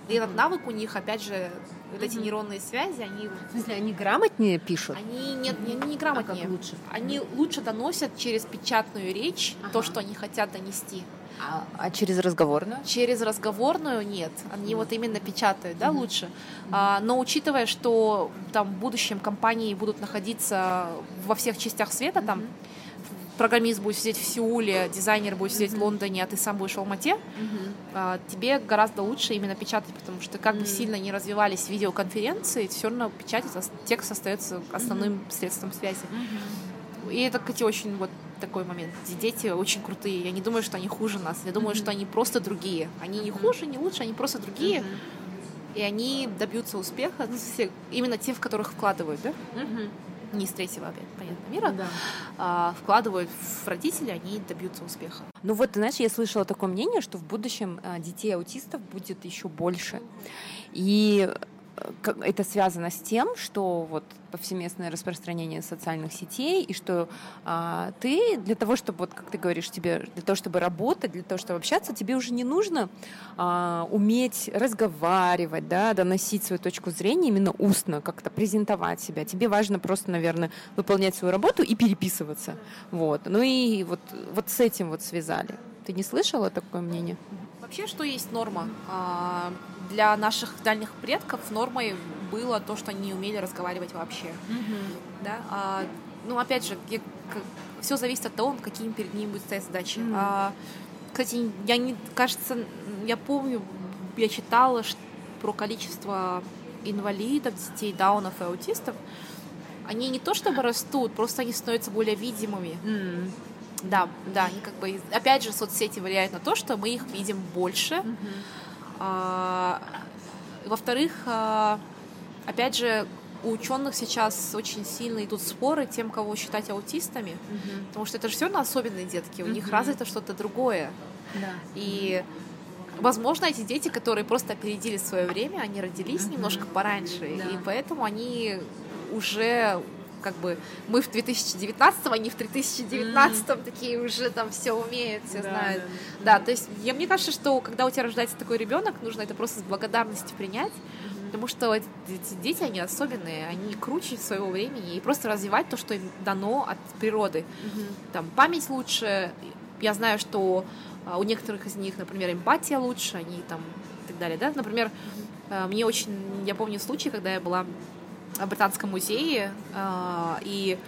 И этот навык у них, опять же, вот эти нейронные связи, они... В смысле, они грамотнее пишут? Они, нет, они не грамотнее. А как лучше? Они лучше доносят через печатную речь ага. то, что они хотят донести. А, а через разговорную? Через разговорную нет. Они mm. вот именно печатают, да, mm-hmm. лучше. Mm-hmm. А, но учитывая, что там в будущем компании будут находиться во всех частях света, mm-hmm. там программист будет сидеть в Сеуле, дизайнер будет сидеть mm-hmm. в Лондоне, а ты сам будешь в Алмате, mm-hmm. тебе гораздо лучше именно печатать, потому что как mm-hmm. бы сильно не развивались видеоконференции, все равно печатать, текст остается основным mm-hmm. средством связи. Mm-hmm. И это, кстати, очень вот такой момент. Дети очень крутые. Я не думаю, что они хуже нас. Я думаю, mm-hmm. что они просто другие. Они не хуже, не лучше, они просто другие. Mm-hmm. И они добьются успеха, ну, именно те, в которых вкладывают, да? Mm-hmm не из третьего, опять, понятно, мира, да. а, вкладывают в родителей, они добьются успеха. Ну вот, ты знаешь, я слышала такое мнение, что в будущем а, детей аутистов будет еще больше. И это связано с тем, что вот повсеместное распространение социальных сетей, и что а, ты для того, чтобы, вот как ты говоришь, тебе для того, чтобы работать, для того, чтобы общаться, тебе уже не нужно а, уметь разговаривать, да, доносить свою точку зрения именно устно, как-то презентовать себя. Тебе важно просто, наверное, выполнять свою работу и переписываться. Вот. Ну и вот, вот с этим вот связали. Ты не слышала такое мнение? Вообще, что есть норма? А, для наших дальних предков нормой было то, что они не умели разговаривать вообще. Mm-hmm. Да? А, ну, опять же, все зависит от того, какие перед ними будут стоять задачи. Mm-hmm. Кстати, я не, кажется, я помню, я читала про количество инвалидов, детей, даунов и аутистов. Они не то чтобы растут, просто они становятся более видимыми. Mm-hmm. Да, да, они как бы, опять же, соцсети влияют на то, что мы их видим больше. А, во-вторых, а, опять же, у ученых сейчас очень сильно идут споры тем, кого считать аутистами, угу. потому что это же все равно особенные детки, у угу. них развито что-то другое. Да. И возможно, эти дети, которые просто опередили свое время, они родились uh немножко пораньше, да. и поэтому они уже как бы мы в 2019, они в 2019 mm. такие уже там все умеют, все да, знают. Да, да. то есть я, мне кажется, что когда у тебя рождается такой ребенок, нужно это просто с благодарностью принять, mm-hmm. потому что эти дети, они особенные, они круче своего времени, и просто развивать то, что им дано от природы. Mm-hmm. Там память лучше, я знаю, что а, у некоторых из них, например, эмпатия лучше, они там и так далее, да, например, mm-hmm. мне очень, я помню случай, когда я была в Британском музее, а, и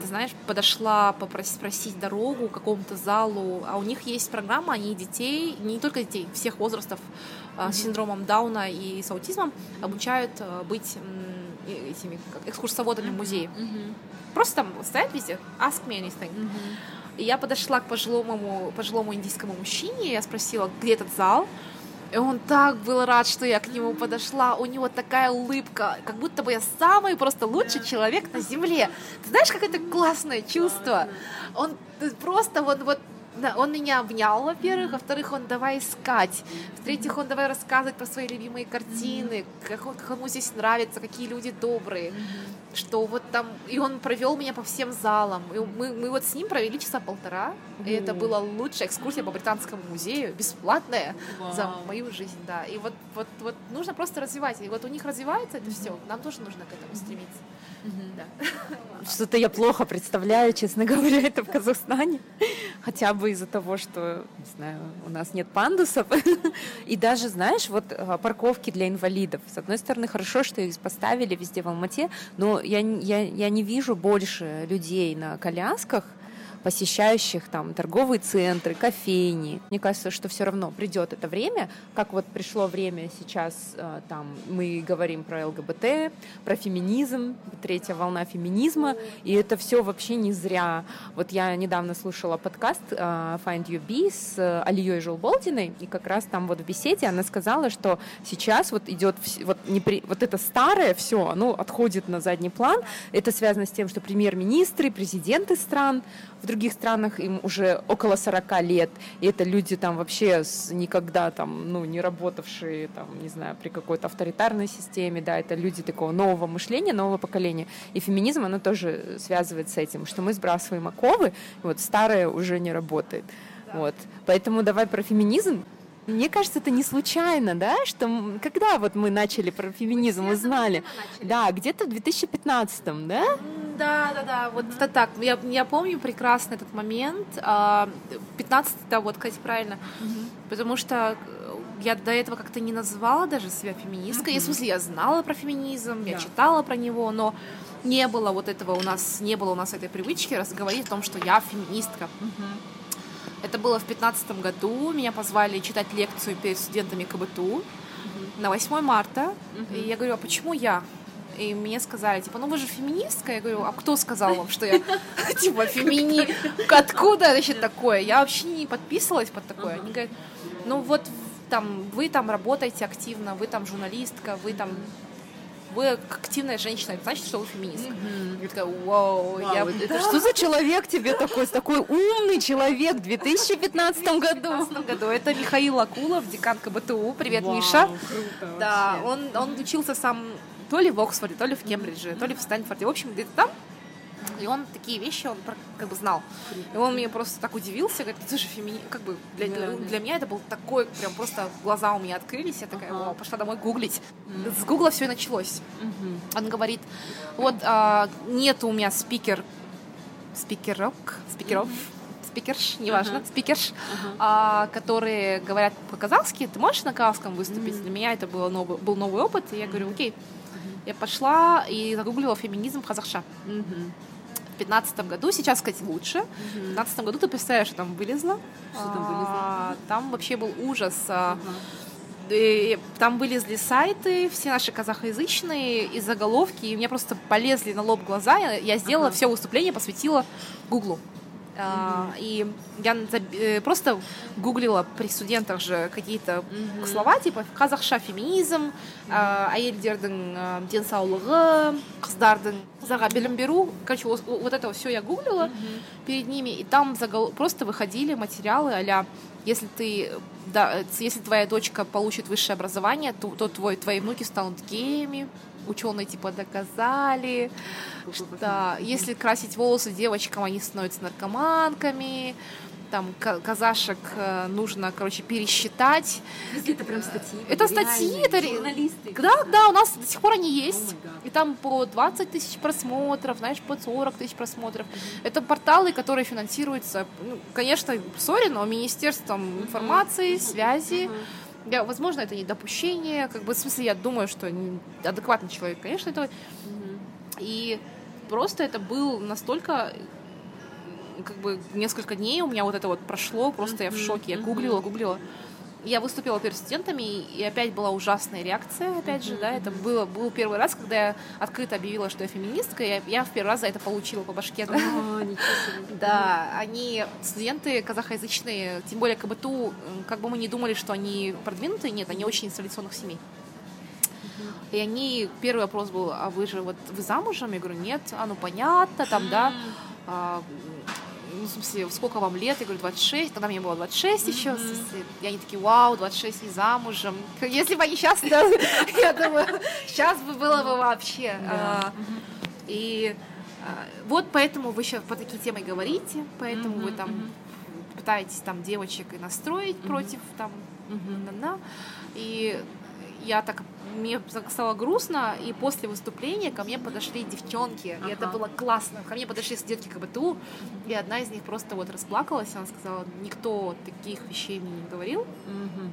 ты знаешь, подошла попросить спросить дорогу к какому-то залу, а у них есть программа, они детей, не только детей, всех возрастов mm-hmm. с синдромом Дауна и с аутизмом обучают быть этими как, экскурсоводами в музее. Mm-hmm. Просто там стоят везде, ask me anything. Mm-hmm. И я подошла к пожилому, пожилому индийскому мужчине, я спросила, где этот зал, и он так был рад, что я к нему подошла. У него такая улыбка, как будто бы я самый просто лучший человек на земле. Ты знаешь, как это классное чувство? Он просто вот, вот он меня обнял, во-первых, во-вторых, он давай искать, в-третьих, он давай рассказывать про свои любимые картины, как ему здесь нравится, какие люди добрые, что вот там, и он провел меня по всем залам, и мы, мы вот с ним провели часа полтора, и это была лучшая экскурсия по Британскому музею, бесплатная Вау. за мою жизнь, да, и вот, вот, вот нужно просто развивать, и вот у них развивается это все, нам тоже нужно к этому стремиться. Что-то я плохо представляю, честно говоря, это в Казахстане. Хотя бы из-за того, что, не знаю, у нас нет пандусов. И даже, знаешь, вот а, парковки для инвалидов. С одной стороны, хорошо, что их поставили везде в Алмате, но я, я, я не вижу больше людей на колясках, посещающих там торговые центры, кофейни. Мне кажется, что все равно придет это время, как вот пришло время сейчас, э, там мы говорим про ЛГБТ, про феминизм, третья волна феминизма, и это все вообще не зря. Вот я недавно слушала подкаст э, Find You Be с Алией Жолболдиной, и как раз там вот в беседе она сказала, что сейчас вот идет вот, не при, вот это старое все, оно отходит на задний план. Это связано с тем, что премьер-министры, президенты стран в других странах им уже около 40 лет, и это люди там вообще с, никогда там, ну, не работавшие, там, не знаю, при какой-то авторитарной системе, да, это люди такого нового мышления, нового поколения. И феминизм, оно тоже связывает с этим, что мы сбрасываем оковы, вот старое уже не работает. Вот. Поэтому давай про феминизм. Мне кажется, это не случайно, да, что когда вот мы начали про феминизм, узнали, да, где-то в 2015, да? Да, да, да, вот это так. Я, я помню прекрасно этот момент. 15 а, да, вот, кстати, правильно. Потому что я до этого как-то не назвала даже себя феминисткой. Mm-hmm. В смысле, я знала про феминизм, yeah. я читала про него, но не было вот этого у нас, не было у нас этой привычки разговорить о том, что я феминистка. Mm-hmm. Это было в пятнадцатом году. Меня позвали читать лекцию перед студентами КБТУ mm-hmm. на 8 марта. Mm-hmm. И я говорю, а почему я? и мне сказали, типа, ну вы же феминистка. Я говорю, а кто сказал вам, что я, типа, фемини... Откуда вообще такое? Я вообще не подписывалась под такое. Они говорят, ну вот там, вы там работаете активно, вы там журналистка, вы там вы активная женщина, это значит, что вы феминистка. Mm-hmm. Я такая, вау, Вау, я... Это да. что за человек тебе такой, такой умный человек в 2015 году? В 2015 году. Это Михаил Акулов, декан КБТУ. Привет, Вау, Миша. Круто, да, он, он учился сам то ли в Оксфорде, то ли в Кембридже, то ли в Стэнфорде. В общем, где-то там. И он такие вещи, он как бы знал. И он меня просто так удивился, говорит, ты же фемини... Как бы для, для, для меня это был такой, прям просто глаза у меня открылись. Я такая, ага. пошла домой гуглить. Mm-hmm. С гугла все и началось. Mm-hmm. Он говорит, вот а, нет у меня спикер... Спикерок? Спикеров? Mm-hmm. Спикерш, неважно, uh-huh. спикерш, uh-huh. А, которые говорят по-казахски, ты можешь на казахском выступить? Mm-hmm. Для меня это было новый, был новый опыт, и я говорю, окей. Я пошла и загуглила феминизм казахша. Mm-hmm. 2015 году, сейчас, сказать лучше. Угу. В 2015 году ты представляешь, что там вылезло. Что там а, вылезло? А, там вообще был ужас. Угу. И там вылезли сайты, все наши казахоязычные, и заголовки, и мне просто полезли на лоб глаза. Я, я сделала ага. все выступление, посвятила Гуглу. Uh, и я э, просто гуглила при студентах же какие-то mm-hmm. слова, типа қазақша феминизм, әйелдердің денсаулығы, қыздардың қыздарға білім беру. Короче, вот, вот это все я гуглила mm-hmm. перед ними, и там загол... просто выходили материалы а если ты да, если твоя дочка получит высшее образование, то, то твой, твои внуки станут геями, ученые типа доказали, что если красить волосы девочкам, они становятся наркоманками, там казашек э, нужно, короче, пересчитать. Это прям статьи. Это статьи, это журналисты. Да, да, у нас до сих пор они есть. Oh и там по 20 тысяч просмотров, знаешь, по 40 тысяч просмотров. Mm-hmm. Это порталы, которые финансируются, ну, конечно, сори, но Министерством информации, связи. Mm-hmm я, возможно, это не допущение, как бы, в смысле, я думаю, что адекватный человек, конечно, это... Mm-hmm. И просто это был настолько как бы несколько дней у меня вот это вот прошло, просто mm-hmm. я в шоке, я гуглила, гуглила. Я выступила перед студентами, и опять была ужасная реакция, опять же, да, это было, был первый раз, когда я открыто объявила, что я феминистка, я, я в первый раз за это получила по башке. Да, да они, студенты казахоязычные, тем более КБТУ, как бы мы не думали, что они продвинутые, нет, они очень из традиционных семей. И они, первый вопрос был, а вы же вот, вы замужем? Я говорю, нет, а ну понятно, там, да, а, ну, в смысле, сколько вам лет? Я говорю, 26. Тогда мне было 26 еще. Mm-hmm. Смысле, и они такие, вау, 26 не замужем. Если бы они сейчас, да, я думаю, сейчас бы было бы вообще. А, и а, вот поэтому вы сейчас по такие темы говорите, поэтому вы там пытаетесь там девочек и настроить против там, на и я так мне стало грустно, и после выступления ко мне подошли девчонки, ага. и это было классно. Ко мне подошли студентки КБТУ, и одна из них просто вот расплакалась, она сказала, никто таких вещей мне не говорил. Угу.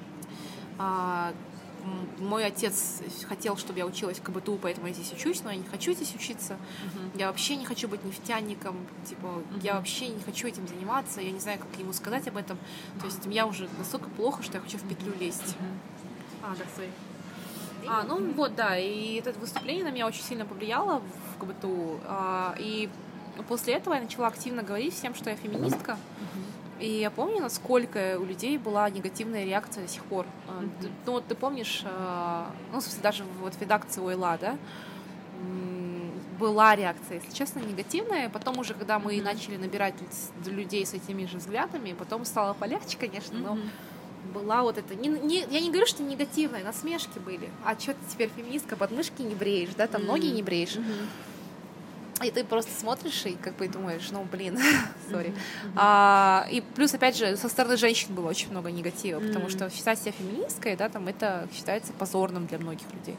А, мой отец хотел, чтобы я училась в КБТУ, поэтому я здесь учусь, но я не хочу здесь учиться. Uh-huh. Я вообще не хочу быть нефтяником, типа, uh-huh. я вообще не хочу этим заниматься, я не знаю, как ему сказать об этом. Uh-huh. То есть я уже настолько плохо, что я хочу в петлю лезть. Uh-huh. А, да, sorry. А, ну вот, да, и это выступление на меня очень сильно повлияло в КБТУ. А, и после этого я начала активно говорить всем, что я феминистка. И я помню, насколько у людей была негативная реакция до сих пор. Mm-hmm. Ну вот ты помнишь, а, ну, смысле, даже вот в редакции Ойла, да, была реакция, если честно, негативная. Потом уже, когда мы mm-hmm. начали набирать людей с этими же взглядами, потом стало полегче, конечно, mm-hmm. Была вот это... Не, не, я не говорю, что негативные, насмешки были. А что ты теперь феминистка, подмышки не бреешь, да, там mm-hmm. ноги не бреешь. Mm-hmm. И ты просто смотришь и как бы думаешь, ну, блин, сори. Mm-hmm. А, и плюс, опять же, со стороны женщин было очень много негатива, mm-hmm. потому что считать себя феминисткой, да, там это считается позорным для многих людей.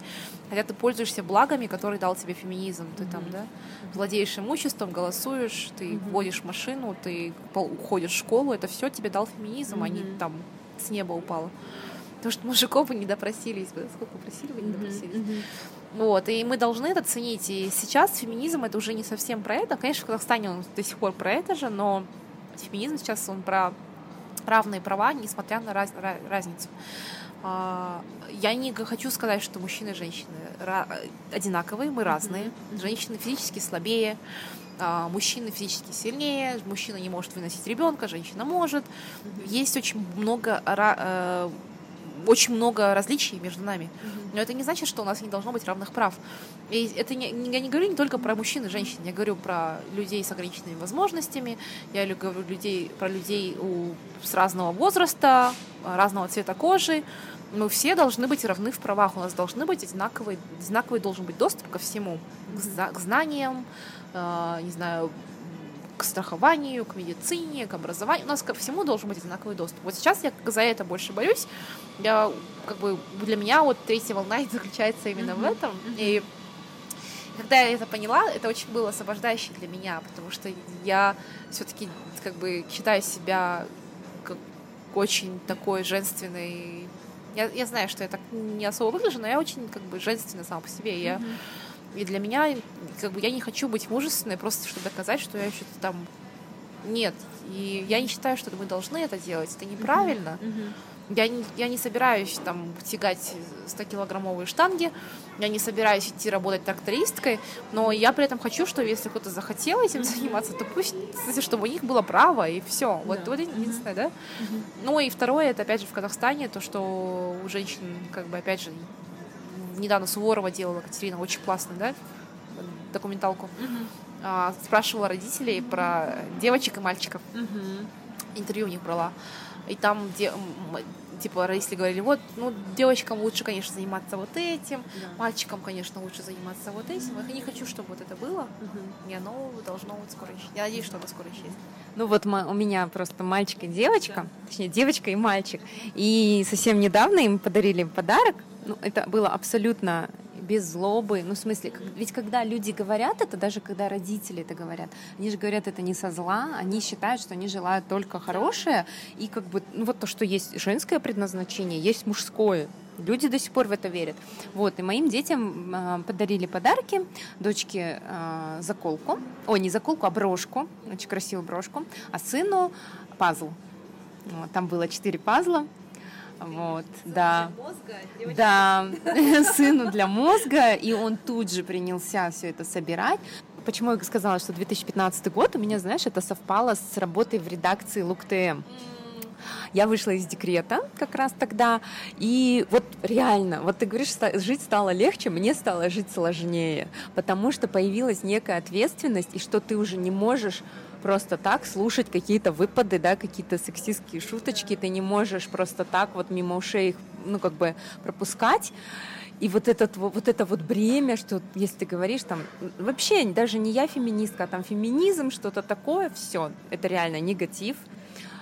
Хотя ты пользуешься благами, которые дал тебе феминизм. Ты mm-hmm. там, да, владеешь имуществом, голосуешь, ты mm-hmm. водишь машину, ты уходишь в школу, это все тебе дал феминизм, mm-hmm. а не там с неба упало. Потому что мужиков бы не допросились бы. Сколько просили бы, не допросились. Mm-hmm. Вот, и мы должны это ценить. И сейчас феминизм это уже не совсем про это. Конечно, в Казахстане он до сих пор про это же, но феминизм сейчас он про равные права, несмотря на раз, разницу. А, я не хочу сказать, что мужчины и женщины одинаковые, мы разные. Женщины физически слабее, мужчины физически сильнее, мужчина не может выносить ребенка, женщина может. Есть очень много э, очень много различий между нами. Но это не значит, что у нас не должно быть равных прав. И это не, я не говорю не только про мужчин и женщин, я говорю про людей с ограниченными возможностями, я говорю людей, про людей у, с разного возраста, разного цвета кожи. Мы все должны быть равны в правах, у нас должны быть одинаковый, одинаковый должен быть доступ ко всему, к, знаниям, не знаю, к страхованию, к медицине, к образованию. У нас ко всему должен быть одинаковый доступ. Вот сейчас я за это больше боюсь. Я, как бы, для меня вот третья волна заключается именно mm-hmm. в этом. И когда я это поняла, это очень было освобождающе для меня, потому что я все-таки как бы считаю себя как очень такой женственной. Я, я знаю, что я так не особо выгляжу, но я очень как бы женственная сама по себе. Mm-hmm. И для меня, как бы, я не хочу быть мужественной просто, чтобы доказать, что я что-то там... Нет. И я не считаю, что мы должны это делать. Это неправильно. Mm-hmm. я не, я не собираюсь там тягать 100-килограммовые штанги, я не собираюсь идти работать трактористкой, но я при этом хочу, что если кто-то захотел этим заниматься, то пусть, чтобы у них было право, и все. Вот, да. вот единственное, да? Mm-hmm. Ну и второе, это опять же в Казахстане, то, что у женщин, как бы, опять же, недавно Суворова делала Катерина, очень классно, да, документалку. А, спрашивала родителей про девочек и мальчиков. Mm-hmm. Интервью у них брала. И там, где типа родители говорили, вот, ну, девочкам лучше, конечно, заниматься вот этим, да. мальчикам, конечно, лучше заниматься вот этим. Я не хочу, чтобы вот это было, угу. и оно должно вот скоро исчезнуть. Я надеюсь, что оно скоро исчезнет. Ну вот у меня просто мальчик и девочка, да. точнее, девочка и мальчик. И совсем недавно им подарили подарок. Ну, это было абсолютно без злобы. Ну, в смысле, ведь когда люди говорят это, даже когда родители это говорят, они же говорят это не со зла, они считают, что они желают только хорошее, и как бы, ну, вот то, что есть женское предназначение, есть мужское. Люди до сих пор в это верят. Вот, и моим детям э, подарили подарки. Дочке э, заколку. Ой, не заколку, а брошку. Очень красивую брошку. А сыну пазл. Вот, там было четыре пазла. Вот, да. Мозга, да, сыну для мозга, и он тут же принялся все это собирать. Почему я сказала, что 2015 год у меня, знаешь, это совпало с работой в редакции Лук-ТМ. Я вышла из декрета как раз тогда, и вот реально, вот ты говоришь, жить стало легче, мне стало жить сложнее, потому что появилась некая ответственность, и что ты уже не можешь просто так слушать какие-то выпады, да, какие-то сексистские шуточки, ты не можешь просто так вот мимо ушей их, ну, как бы пропускать. И вот, этот, вот это вот бремя, что если ты говоришь там, вообще даже не я феминистка, а там феминизм, что-то такое, все, это реально негатив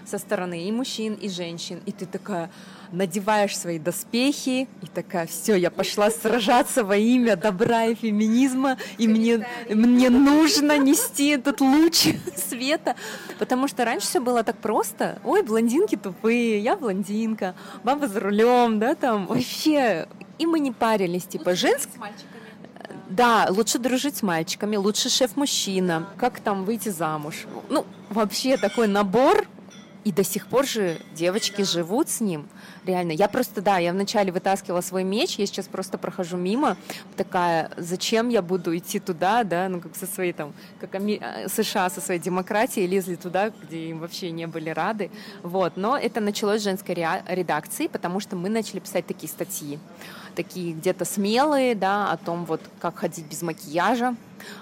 со стороны и мужчин, и женщин. И ты такая, надеваешь свои доспехи и такая, все, я пошла сражаться во имя добра и феминизма, и мне, мне нужно нести этот луч света, потому что раньше все было так просто. Ой, блондинки тупые, я блондинка, баба за рулем, да, там вообще. И мы не парились, типа, женские да, лучше дружить с мальчиками, лучше шеф-мужчина, как там выйти замуж. Ну, вообще такой набор и до сих пор же девочки живут с ним. Реально. Я просто, да, я вначале вытаскивала свой меч, я сейчас просто прохожу мимо, такая, зачем я буду идти туда, да, ну, как со своей там, как э, США со своей демократией лезли туда, где им вообще не были рады. Вот. Но это началось с женской редакции, потому что мы начали писать такие статьи такие где-то смелые, да, о том вот, как ходить без макияжа,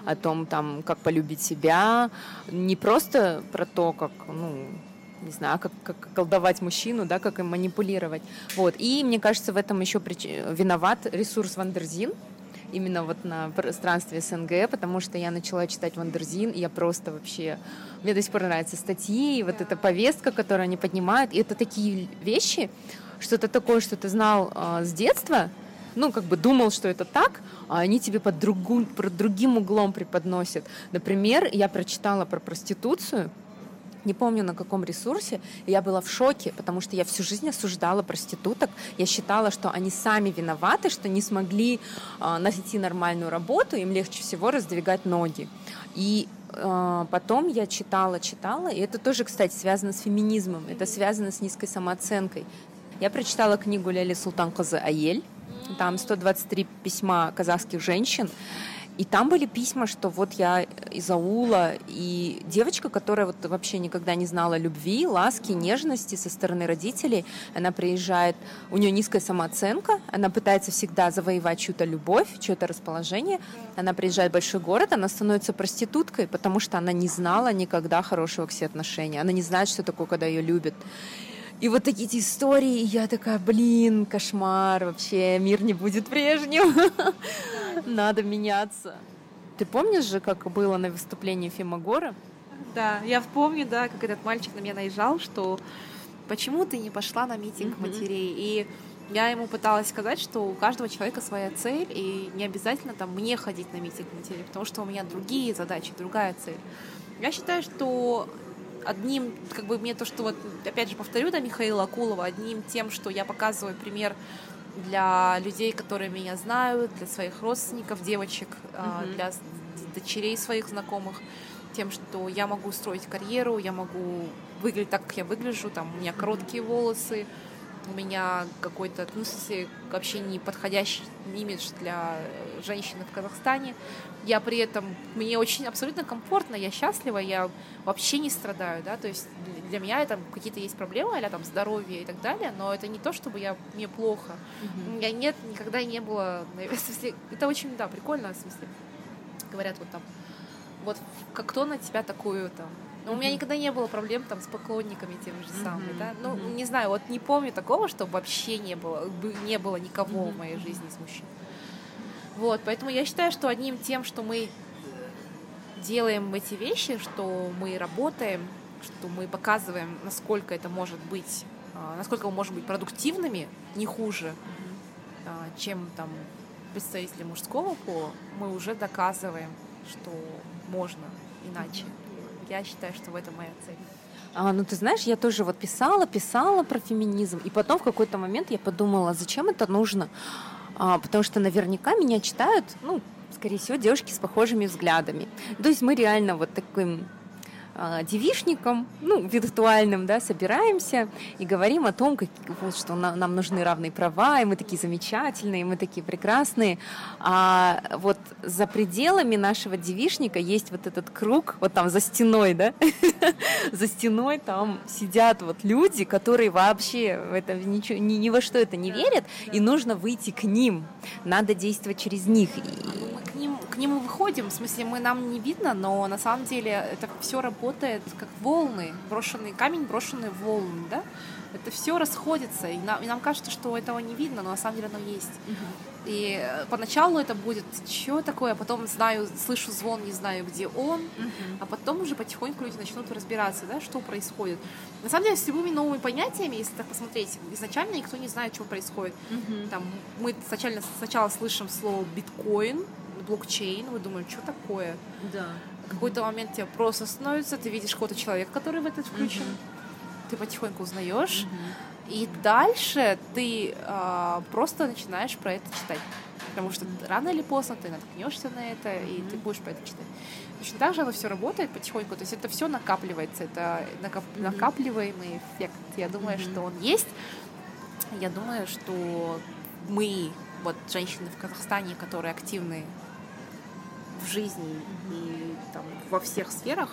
о том там, как полюбить себя, не просто про то, как, ну, не знаю, как, околдовать мужчину, да, как им манипулировать. Вот. И мне кажется, в этом еще прич... виноват ресурс Wonderzine, именно вот на пространстве СНГ, потому что я начала читать Wonderzine, и я просто вообще... Мне до сих пор нравятся статьи, и вот эта повестка, которую они поднимают, и это такие вещи, что-то такое, что ты знал э, с детства, ну, как бы думал, что это так, а они тебе под, другу, под другим углом преподносят. Например, я прочитала про проституцию, не помню на каком ресурсе, и я была в шоке, потому что я всю жизнь осуждала проституток. Я считала, что они сами виноваты, что не смогли э, найти нормальную работу, им легче всего раздвигать ноги. И э, потом я читала, читала, и это тоже, кстати, связано с феминизмом, это связано с низкой самооценкой. Я прочитала книгу Ляли Султан Казы Аель, там 123 письма казахских женщин, и там были письма, что вот я из аула, и девочка, которая вот вообще никогда не знала любви, ласки, нежности со стороны родителей, она приезжает, у нее низкая самооценка, она пытается всегда завоевать чью-то любовь, чье-то расположение, она приезжает в большой город, она становится проституткой, потому что она не знала никогда хорошего к себе отношения, она не знает, что такое, когда ее любят. И вот такие эти истории, и я такая, блин, кошмар, вообще мир не будет прежним. Надо меняться. Ты помнишь же, как было на выступлении Фимагора? Да, я помню, да, как этот мальчик на меня наезжал, что почему ты не пошла на митинг mm-hmm. матерей? И я ему пыталась сказать, что у каждого человека своя цель, и не обязательно там мне ходить на митинг матерей, потому что у меня другие задачи, другая цель. Я считаю, что одним, как бы мне то, что вот, опять же, повторю, да, Михаила Акулова, одним тем, что я показываю пример для людей, которые меня знают, для своих родственников, девочек, mm-hmm. для дочерей своих знакомых, тем, что я могу строить карьеру, я могу выглядеть так, как я выгляжу, там у меня короткие волосы, у меня какой-то, ну, в смысле, вообще не подходящий имидж для женщины в Казахстане. Я при этом, мне очень абсолютно комфортно, я счастлива, я вообще не страдаю, да, то есть для меня это какие-то есть проблемы, а там здоровье и так далее, но это не то, чтобы я, мне плохо. Mm-hmm. У меня нет, никогда не было, в смысле, это очень, да, прикольно, в смысле, говорят вот там, вот как кто на тебя такую там но у меня никогда не было проблем там с поклонниками тем же самыми, да. Ну, не знаю, вот не помню такого, что вообще не было, не было никого в моей жизни с мужчин. Вот, поэтому я считаю, что одним тем, что мы делаем эти вещи, что мы работаем, что мы показываем, насколько это может быть, а, насколько мы можем быть продуктивными, не хуже, а, чем там представители мужского пола, мы уже доказываем, что можно иначе. Я считаю, что в этом моя цель. А, ну, ты знаешь, я тоже вот писала, писала про феминизм, и потом в какой-то момент я подумала, зачем это нужно? А, потому что наверняка меня читают, ну, скорее всего, девушки с похожими взглядами. То есть мы реально вот таким девишником, ну, виртуальным, да, собираемся и говорим о том, как, вот, что нам, нам нужны равные права, и мы такие замечательные, и мы такие прекрасные. А вот за пределами нашего девишника есть вот этот круг, вот там за стеной, да, за стеной там сидят вот люди, которые вообще в это ничего, ни, ни во что это не верят, и нужно выйти к ним, надо действовать через них. Мы к ним, к ним выходим, в смысле, мы нам не видно, но на самом деле это все работает работает как волны, брошенный камень, брошенные волны, да? Это все расходится, и нам, и нам кажется, что этого не видно, но на самом деле оно есть. Uh-huh. И э, поначалу это будет, что такое, а потом знаю, слышу звон, не знаю, где он, uh-huh. а потом уже потихоньку люди начнут разбираться, да, что происходит. На самом деле, с любыми новыми понятиями, если так посмотреть, изначально никто не знает, что происходит. Uh-huh. Там, мы сначала, сначала слышим слово биткоин, блокчейн, мы думаем, что такое? Да какой-то момент тебе просто становится, ты видишь какого-то человека, который в этот включен, mm-hmm. ты потихоньку узнаешь, mm-hmm. и дальше ты э, просто начинаешь про это читать. Потому что рано или поздно ты наткнешься на это, mm-hmm. и ты будешь про это читать. Точно так же оно все работает потихоньку, то есть это все накапливается, это накоп- mm-hmm. накапливаемый эффект. Я думаю, mm-hmm. что он есть. Я думаю, что мы, вот женщины в Казахстане, которые активны в жизни и там, во всех сферах,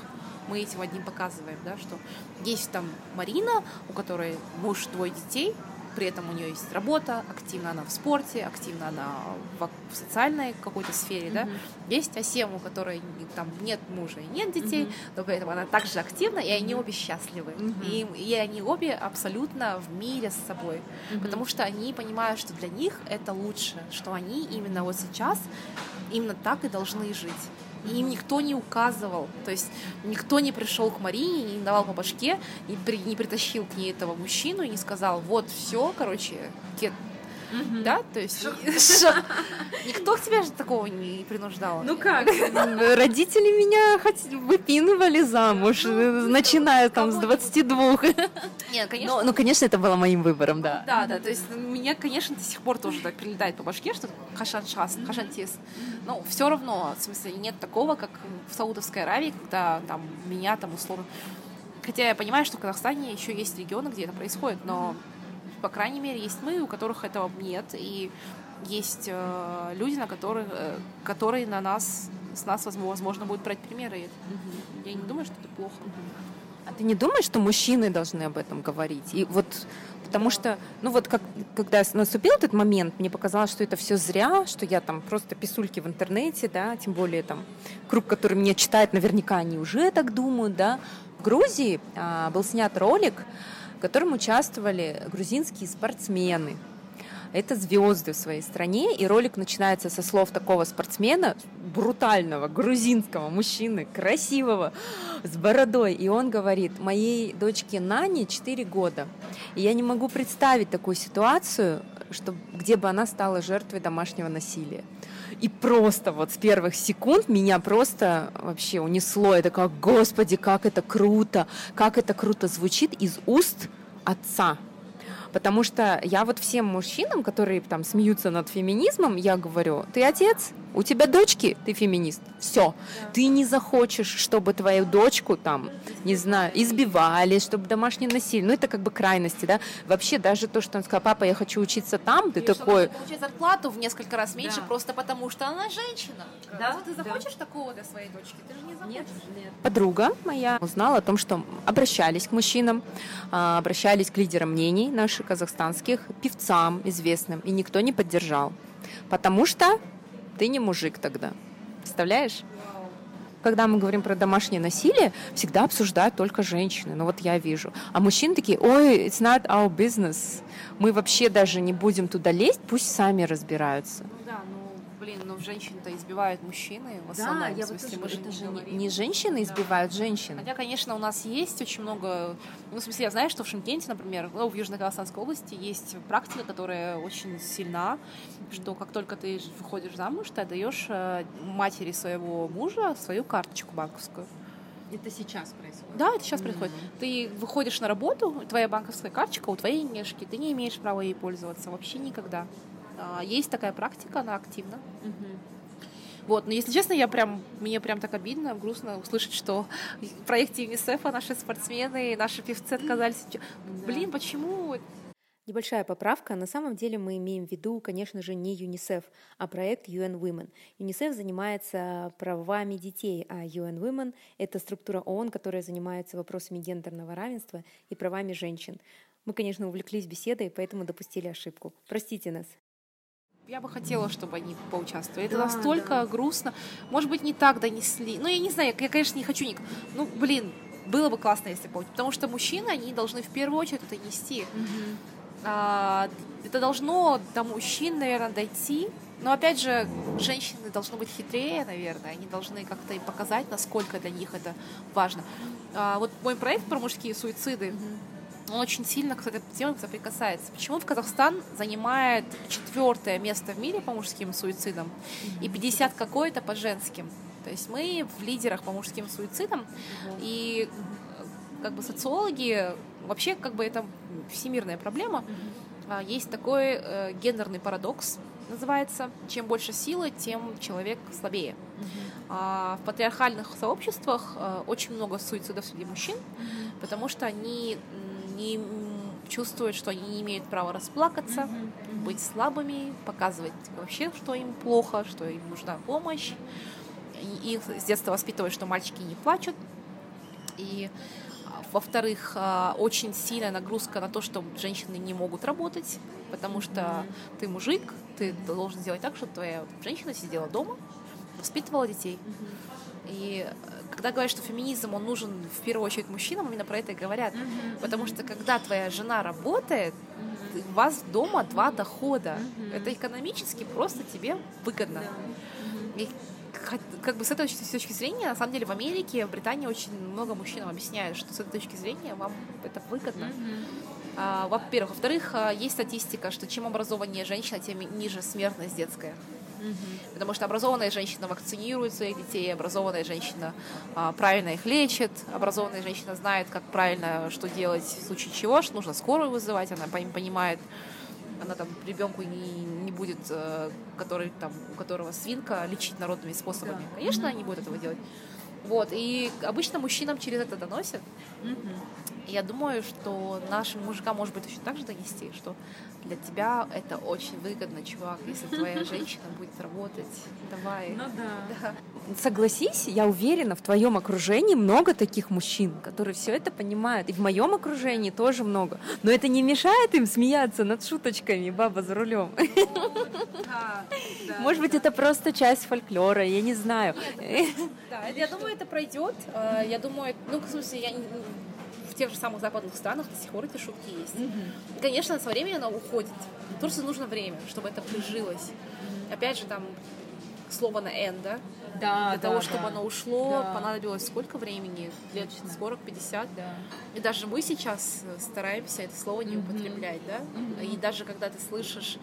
мы этим одним показываем, да, что есть там Марина, у которой муж, двое детей, при этом у нее есть работа, активно она в спорте, активно она в, в социальной какой-то сфере, mm-hmm. да. Есть Асему, у которой там нет мужа и нет детей, mm-hmm. но при этом она также активна, и они обе счастливы. Mm-hmm. И, и они обе абсолютно в мире с собой, mm-hmm. потому что они понимают, что для них это лучше, что они именно вот сейчас именно так и должны жить. И им никто не указывал, то есть никто не пришел к Марине, не давал по башке, и при, не притащил к ней этого мужчину и не сказал, вот все, короче, Кет, Угу. Да, то есть никто к тебе же такого не принуждал. Ну как? Родители меня выпинывали замуж, ну, начиная там с 22. Нет, конечно. Ну, конечно, это было моим выбором, да. Да, да, то есть меня, конечно, до сих пор тоже так прилетает по башке, что хашан шас, хашан тес. Но все равно, в смысле, нет такого, как в Саудовской Аравии, когда там меня там условно Хотя я понимаю, что в Казахстане еще есть регионы, где это происходит, но по крайней мере, есть мы, у которых этого нет, и есть э, люди, на которых, э, которые на нас, с нас, возможно, будут брать примеры. Угу. Я не думаю, что это плохо. А ты не думаешь, что мужчины должны об этом говорить? И вот Потому что, ну вот как, когда наступил этот момент, мне показалось, что это все зря, что я там просто писульки в интернете, да, тем более там круг, который меня читает, наверняка они уже так думают, да. В Грузии а, был снят ролик, в котором участвовали грузинские спортсмены. Это звезды в своей стране, и ролик начинается со слов такого спортсмена, брутального, грузинского мужчины, красивого, с бородой. И он говорит, моей дочке Нане 4 года, и я не могу представить такую ситуацию, что, где бы она стала жертвой домашнего насилия. И просто вот с первых секунд меня просто вообще унесло. Это как, господи, как это круто, как это круто звучит из уст отца. Потому что я вот всем мужчинам, которые там смеются над феминизмом, я говорю, ты отец, У тебя дочки, ты феминист. Все. Да. Ты не захочешь, чтобы твою дочку там, не знаю, избивали, чтобы домашнее насилие. Ну, это как бы крайности, да. Вообще, даже то, что он сказал, папа, я хочу учиться там, ты и такой... Получать зарплату в несколько раз меньше, да. просто потому что она женщина. Да. Ты захочешь да. такого для своей дочки? Ты же не захочешь. Нет, нет. Подруга моя узнала о том, что обращались к мужчинам, а, обращались к лидерам мнений наших казахстанских, певцам известным, и никто не поддержал. Потому что ты не мужик тогда. Представляешь? Когда мы говорим про домашнее насилие, всегда обсуждают только женщины. Ну вот я вижу. А мужчины такие, ой, it's not our business. Мы вообще даже не будем туда лезть, пусть сами разбираются. Ну да, ну блин, ну женщин-то избивают мужчины в основном. Да, я в смысле, вот тоже, мы же это не же не женщины избивают да. женщин. Хотя, конечно, у нас есть очень много... Ну, в смысле, я знаю, что в Шимкенте, например, ну, в Южно-Казахстанской области есть практика, которая очень сильна, что как только ты выходишь замуж, ты отдаешь э, матери своего мужа свою карточку банковскую. Это сейчас происходит? Да, это сейчас mm-hmm. происходит. Ты выходишь на работу, твоя банковская карточка у твоей нежки, ты не имеешь права ей пользоваться вообще никогда. А, есть такая практика, она активна. Вот, но если честно, я прям, мне прям так обидно, грустно услышать, что в проекте ЮНИСЕФа наши спортсмены, наши певцы отказались. Да. Блин, почему? Небольшая поправка. На самом деле мы имеем в виду, конечно же, не ЮНИСЕФ, а проект UN Women. ЮНИСЕФ занимается правами детей, а UN Women — это структура ООН, которая занимается вопросами гендерного равенства и правами женщин. Мы, конечно, увлеклись беседой, поэтому допустили ошибку. Простите нас. Я бы хотела, чтобы они поучаствовали. Это да, настолько да. грустно. Может быть, не так донесли. Ну, я не знаю, я, конечно, не хочу ник. Ну, блин, было бы классно, если бы. Потому что мужчины, они должны в первую очередь это нести. Угу. А, это должно до мужчин, наверное, дойти. Но опять же, женщины должны быть хитрее, наверное. Они должны как-то им показать, насколько для них это важно. А, вот мой проект про мужские суициды. Угу он очень сильно к этой теме соприкасается. Почему Казахстан занимает четвертое место в мире по мужским суицидам и 50 какое-то по женским? То есть мы в лидерах по мужским суицидам, и как бы социологи, вообще как бы это всемирная проблема, а, есть такой э, гендерный парадокс, называется. Чем больше силы, тем человек слабее. А в патриархальных сообществах э, очень много суицидов среди мужчин, потому что они они чувствуют, что они не имеют права расплакаться, mm-hmm. Mm-hmm. быть слабыми, показывать вообще, что им плохо, что им нужна помощь. И их с детства воспитывают, что мальчики не плачут. И а, во-вторых, а, очень сильная нагрузка на то, что женщины не могут работать, потому что mm-hmm. ты мужик, ты должен сделать так, чтобы твоя женщина сидела дома, воспитывала детей. Mm-hmm. И когда говорят, что феминизм, он нужен в первую очередь мужчинам, именно про это и говорят. Mm-hmm. Потому что когда твоя жена работает, у вас дома два дохода. Mm-hmm. Это экономически просто тебе выгодно. Yeah. И как бы с этой точки зрения, на самом деле в Америке, в Британии очень много мужчинам объясняют, что с этой точки зрения вам это выгодно. Mm-hmm. А, во-первых. Во-вторых, а, есть статистика, что чем образованнее женщина, тем ниже смертность детская. Угу. Потому что образованная женщина вакцинирует своих детей, образованная женщина а, правильно их лечит, образованная женщина знает, как правильно что делать в случае чего, что нужно скорую вызывать, она понимает, она там ребенку не, не будет, э, который, там, у которого свинка, лечить народными способами. Да. Конечно, mm-hmm. они будут этого делать. Вот, и обычно мужчинам через это доносят. Mm-hmm. Я думаю, что нашим мужикам может быть точно так же донести, что для тебя это очень выгодно, чувак, если твоя женщина будет работать. Давай. Ну да. да. Согласись, я уверена, в твоем окружении много таких мужчин, которые все это понимают. И в моем окружении тоже много. Но это не мешает им смеяться над шуточками баба за рулем. Да, да, Может быть, это просто часть фольклора, я не знаю. Да, я думаю, это пройдет. Э, я думаю, ну, в смысле, я тех же самых западных странах до сих пор эти шутки есть. Mm-hmm. конечно, со временем она уходит. Турции нужно время, чтобы это прижилось. Mm-hmm. Опять же, там слово на «н», да? Да, Для да, того, чтобы да. оно ушло, да. понадобилось сколько времени? Лет 40-50? Да. И даже мы сейчас стараемся это слово не употреблять, да? Mm-hmm. И даже когда ты слышишь,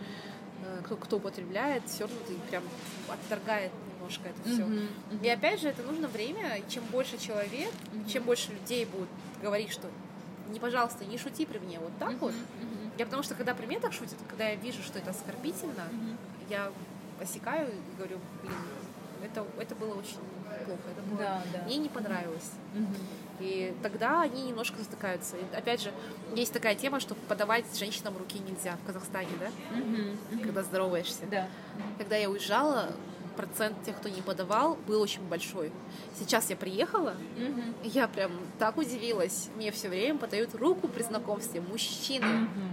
э, кто, кто употребляет, все равно ты прям отторгает немножко это все. Mm-hmm. Mm-hmm. И опять же, это нужно время, и чем больше человек, mm-hmm. чем больше людей будут говорить, что не, пожалуйста, не шути при мне вот так mm-hmm. вот. Mm-hmm. Я потому что, когда при мне так шутят, когда я вижу, что это оскорбительно, mm-hmm. я осекаю и говорю, блин, это, это было очень плохо, это было, Да, да. мне не понравилось. Мгм. И тогда они немножко затыкаются. И опять же, есть такая тема, что подавать женщинам руки нельзя в Казахстане, да. Мгм. когда здороваешься. Да. Когда я уезжала, процент тех, кто не подавал, был очень большой. Сейчас я приехала, и я прям так удивилась. Мне все время подают руку при знакомстве мужчины. Мгм.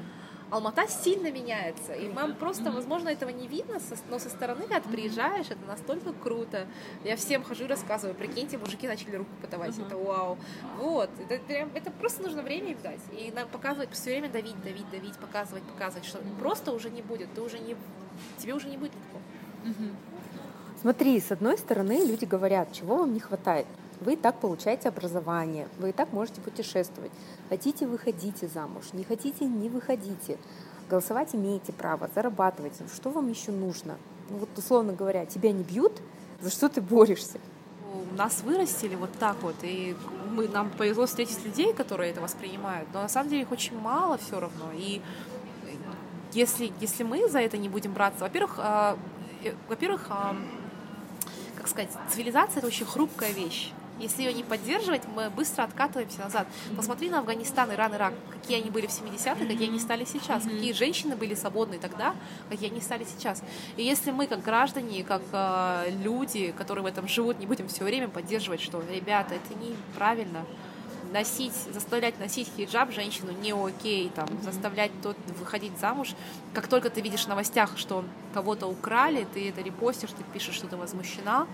Алмата сильно меняется, и вам просто, возможно, этого не видно, но со стороны, когда ты приезжаешь, это настолько круто. Я всем хожу и рассказываю, прикиньте, мужики начали руку подавать, это вау. Вот, это, прям, это просто нужно время им дать, и нам показывать, все время давить, давить, давить, показывать, показывать, что просто уже не будет, ты уже не, тебе уже не будет легко. Смотри, с одной стороны, люди говорят, чего вам не хватает. Вы и так получаете образование, вы и так можете путешествовать. Хотите, выходите замуж, не хотите, не выходите. Голосовать имеете право, зарабатывайте. Что вам еще нужно? Ну, вот, условно говоря, тебя не бьют, за что ты борешься? Нас вырастили вот так вот, и мы, нам повезло встретить людей, которые это воспринимают, но на самом деле их очень мало все равно. И если, если мы за это не будем браться, во-первых, а, э, во-первых, а, как сказать, цивилизация это очень хрупкая вещь. Если ее не поддерживать, мы быстро откатываемся назад. Посмотри на Афганистан, Иран, Ирак, какие они были в 70-х, какие они стали сейчас, какие женщины были свободны тогда, какие они стали сейчас. И если мы, как граждане, как э, люди, которые в этом живут, не будем все время поддерживать, что, ребята, это неправильно, носить, заставлять носить хиджаб женщину не окей, там, заставлять тот выходить замуж. Как только ты видишь в новостях, что кого-то украли, ты это репостишь, ты пишешь, что ты возмущена,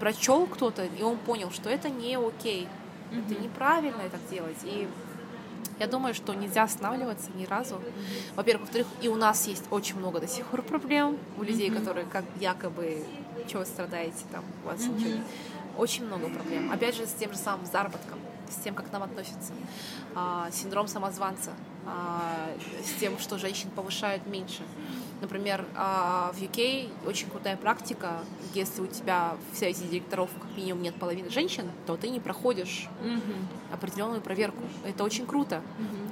прочел кто-то, и он понял, что это не окей, это неправильно это делать. И я думаю, что нельзя останавливаться ни разу. Во-первых, во-вторых, и у нас есть очень много до сих пор проблем у людей, которые как якобы чего вы страдаете там, у вас ничего нет. Очень много проблем. Опять же, с тем же самым заработком, с тем, как к нам относятся. А, синдром самозванца, а, с тем, что женщин повышают меньше. Например, а, в UK очень крутая практика, если у тебя в совете директоров как минимум нет половины женщин, то ты не проходишь определенную проверку. Это очень круто.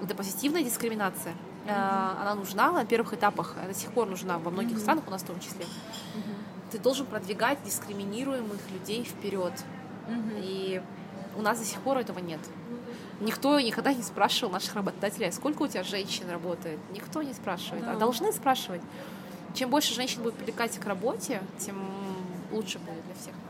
Это позитивная дискриминация. А, Она нужна на первых этапах, она до сих пор нужна во многих странах, у нас в том числе. Ты должен продвигать дискриминируемых людей вперед. И у нас до сих пор этого нет. Никто никогда не спрашивал наших работодателей, «А сколько у тебя женщин работает. Никто не спрашивает, а Да. должны спрашивать. Чем больше женщин будет привлекать к работе, тем лучше будет для всех нас.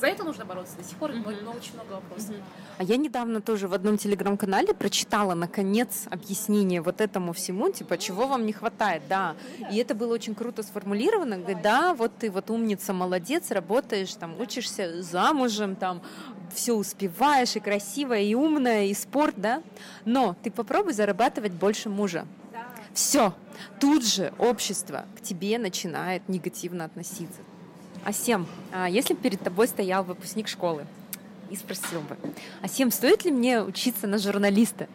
За это нужно бороться. До сих пор Мгм. но очень много вопросов. А я недавно тоже в одном телеграм-канале прочитала, наконец, объяснение вот этому всему, типа, чего вам не хватает, да. И это было очень круто сформулировано, говорит, да, вот ты вот умница, молодец, работаешь, там, учишься замужем, там, все успеваешь, и красивая, и умная, и спорт, да, но ты попробуй зарабатывать больше мужа. Все, тут же общество к тебе начинает негативно относиться. Асем, а если перед тобой стоял выпускник школы и спросил бы, Асем, стоит ли мне учиться на журналиста?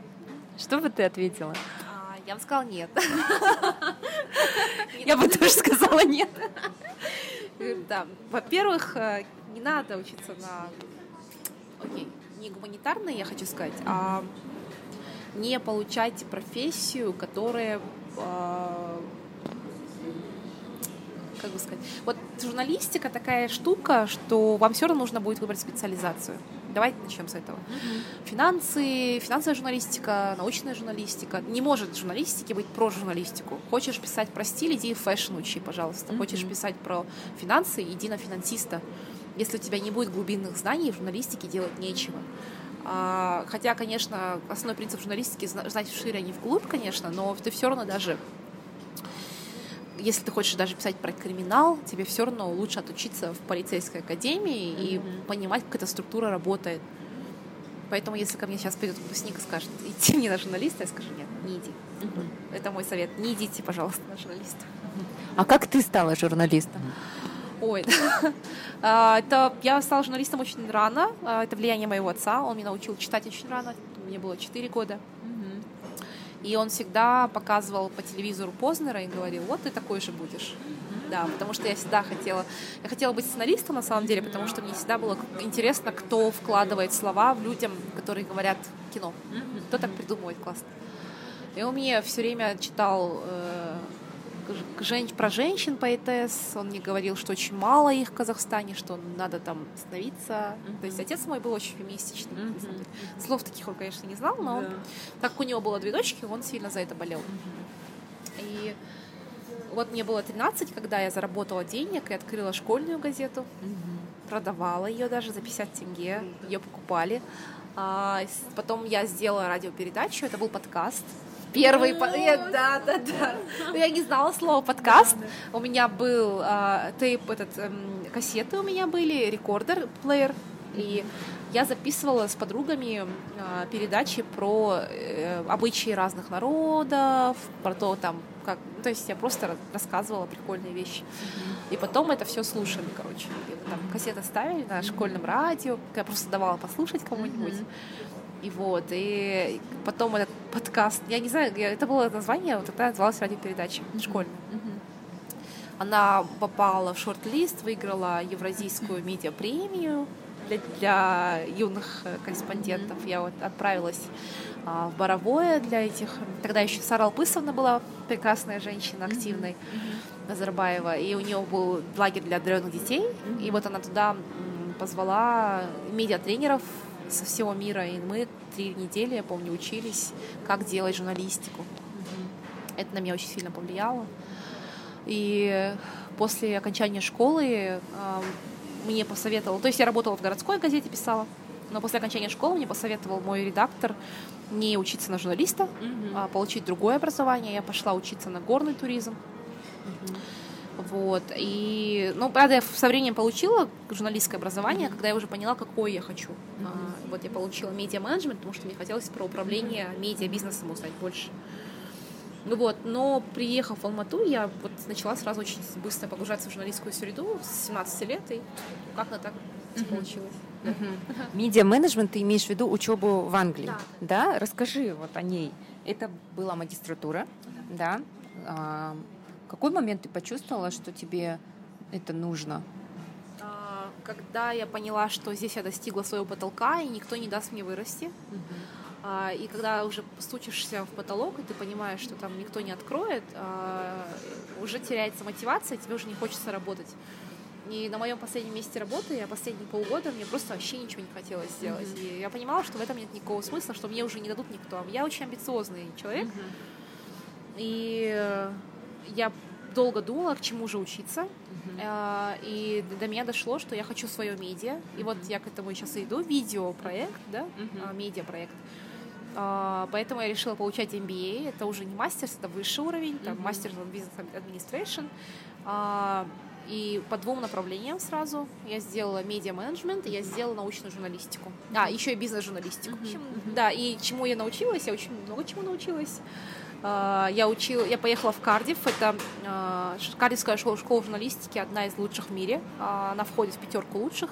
Что бы ты ответила? А, я бы сказала нет. Я бы тоже сказала нет. Да, во-первых, э, не надо учиться на, окей, не гуманитарной, я хочу сказать, а не получать профессию, которая, э, как бы сказать, вот журналистика такая штука, что вам все равно нужно будет выбрать специализацию. Давайте начнем с этого. Финансы, финансовая журналистика, научная журналистика. Не может в журналистике быть про журналистику. Хочешь писать про стиль, иди в fashion учи, пожалуйста. Хочешь писать про финансы, иди на финансиста. Если у тебя не будет глубинных знаний, в журналистике делать нечего. А, Хотя, конечно, основной принцип журналистики зна- знать вшире, а не вглубь, конечно, но ты все равно даже если ты хочешь даже писать про криминал, тебе все равно лучше отучиться в полицейской академии и понимать, как эта структура работает. Поэтому, если ко мне сейчас придет выпускник и скажет, идти мне на журналиста, я скажу, нет, не иди. Это мой совет. Не идите, пожалуйста, на журналиста. А как ты стала журналистом? Ой, А, это я стала журналистом очень рано. А, Это влияние моего отца. Он меня научил читать очень рано. Мне было 4 года. И он всегда показывал по телевизору Познера и говорил, вот ты такой же будешь. Да, потому что я всегда хотела... Я хотела быть сценаристом, на самом деле, потому что мне всегда было интересно, кто вкладывает слова в людям, которые говорят кино. Кто так придумывает классно. И он мне все время читал э, жен... про женщин поэтесс. Он мне говорил, что очень мало их в Казахстане, что надо там становиться. Mm-hmm. То есть отец мой был очень феминистичный. Mm-hmm. Слов таких он, конечно, не знал, но yeah. так как у него было две дочки, он сильно за это болел. Mm-hmm. И вот мне было 13, когда я заработала денег и открыла школьную газету. Mm-hmm. Продавала ее даже за 50 тенге. Ее покупали. А, потом я сделала радиопередачу, это был подкаст. Первый, по... да, да, да. Но я не знала слова подкаст. У меня был а, тейп, этот, эм, кассеты у меня были, рекордер, плеер. И я записывала с подругами э, передачи про э, обычаи разных народов, про то там, как, то есть я просто рассказывала прикольные вещи. И потом это все слушали, короче. И, там кассеты ставили на школьном радио, я просто давала послушать кому-нибудь. И вот, и потом этот подкаст, я не знаю, это было название, вот тогда называлась радиопередача школьная. Она попала в шорт-лист, выиграла Евразийскую медиапремию для, для юных э, корреспондентов. Я вот отправилась а, в Боровое для этих. Тогда еще Сара Алпысовна была прекрасная женщина, активная, mm-hmm. Назарбаева, и у нее был лагерь для одаренных детей, mm-hmm. и вот она туда позвала медиатренеров со всего мира, и мы три недели, я помню, учились, как делать журналистику. Это на меня очень сильно повлияло. И после окончания школы мне посоветовал, то есть я работала в городской газете, писала, но после окончания школы мне посоветовал мой редактор не учиться на журналиста, mm-hmm. а получить другое образование. Я пошла учиться на горный туризм. Mm-hmm. Вот. И, ну, правда, я со временем получила журналистское образование, mm-hmm. когда я уже поняла, какое я хочу. Mm-hmm. А, вот я получила медиа-менеджмент, потому что мне хотелось про управление медиа-бизнесом узнать больше. Ну вот, но приехав в Алмату, я вот начала сразу очень быстро погружаться в журналистскую среду с 17 лет, и как-то так uh-huh. получилось. Медиа-менеджмент, ты имеешь в виду учебу в Англии, да. да? Расскажи вот о ней. Это была магистратура, uh-huh. да? Какой момент ты почувствовала, что тебе это нужно? А, когда я поняла, что здесь я достигла своего потолка, и никто не даст мне вырасти. Uh-huh а, и когда уже стучишься в потолок, и ты понимаешь, что там никто не откроет, а, уже теряется мотивация, тебе уже не хочется работать. И на моем последнем месте работы, я последние полгода, мне просто вообще ничего не хотелось сделать. Mm-hmm. И я понимала, что в этом нет никакого смысла, что мне уже не дадут никто. Я очень амбициозный человек. Mm-hmm. И я долго думала, к чему же учиться. Uh-huh. И до меня дошло, что я хочу свое медиа. Uh-huh. И вот я к этому сейчас и иду. Видеопроект, да, uh-huh. медиапроект. А, поэтому я решила получать MBA. Это уже не мастер, это высший уровень, там мастер в бизнес администрейшн. И по двум направлениям сразу я сделала медиа-менеджмент, и я сделала научную журналистику. А, еще и бизнес-журналистику. Mm-hmm. Да, и чему я научилась? Я очень много чему научилась. А, я учила, я поехала в Кардив, это а, Кардивская школа, школа журналистики, одна из лучших в мире, она входит в пятерку лучших.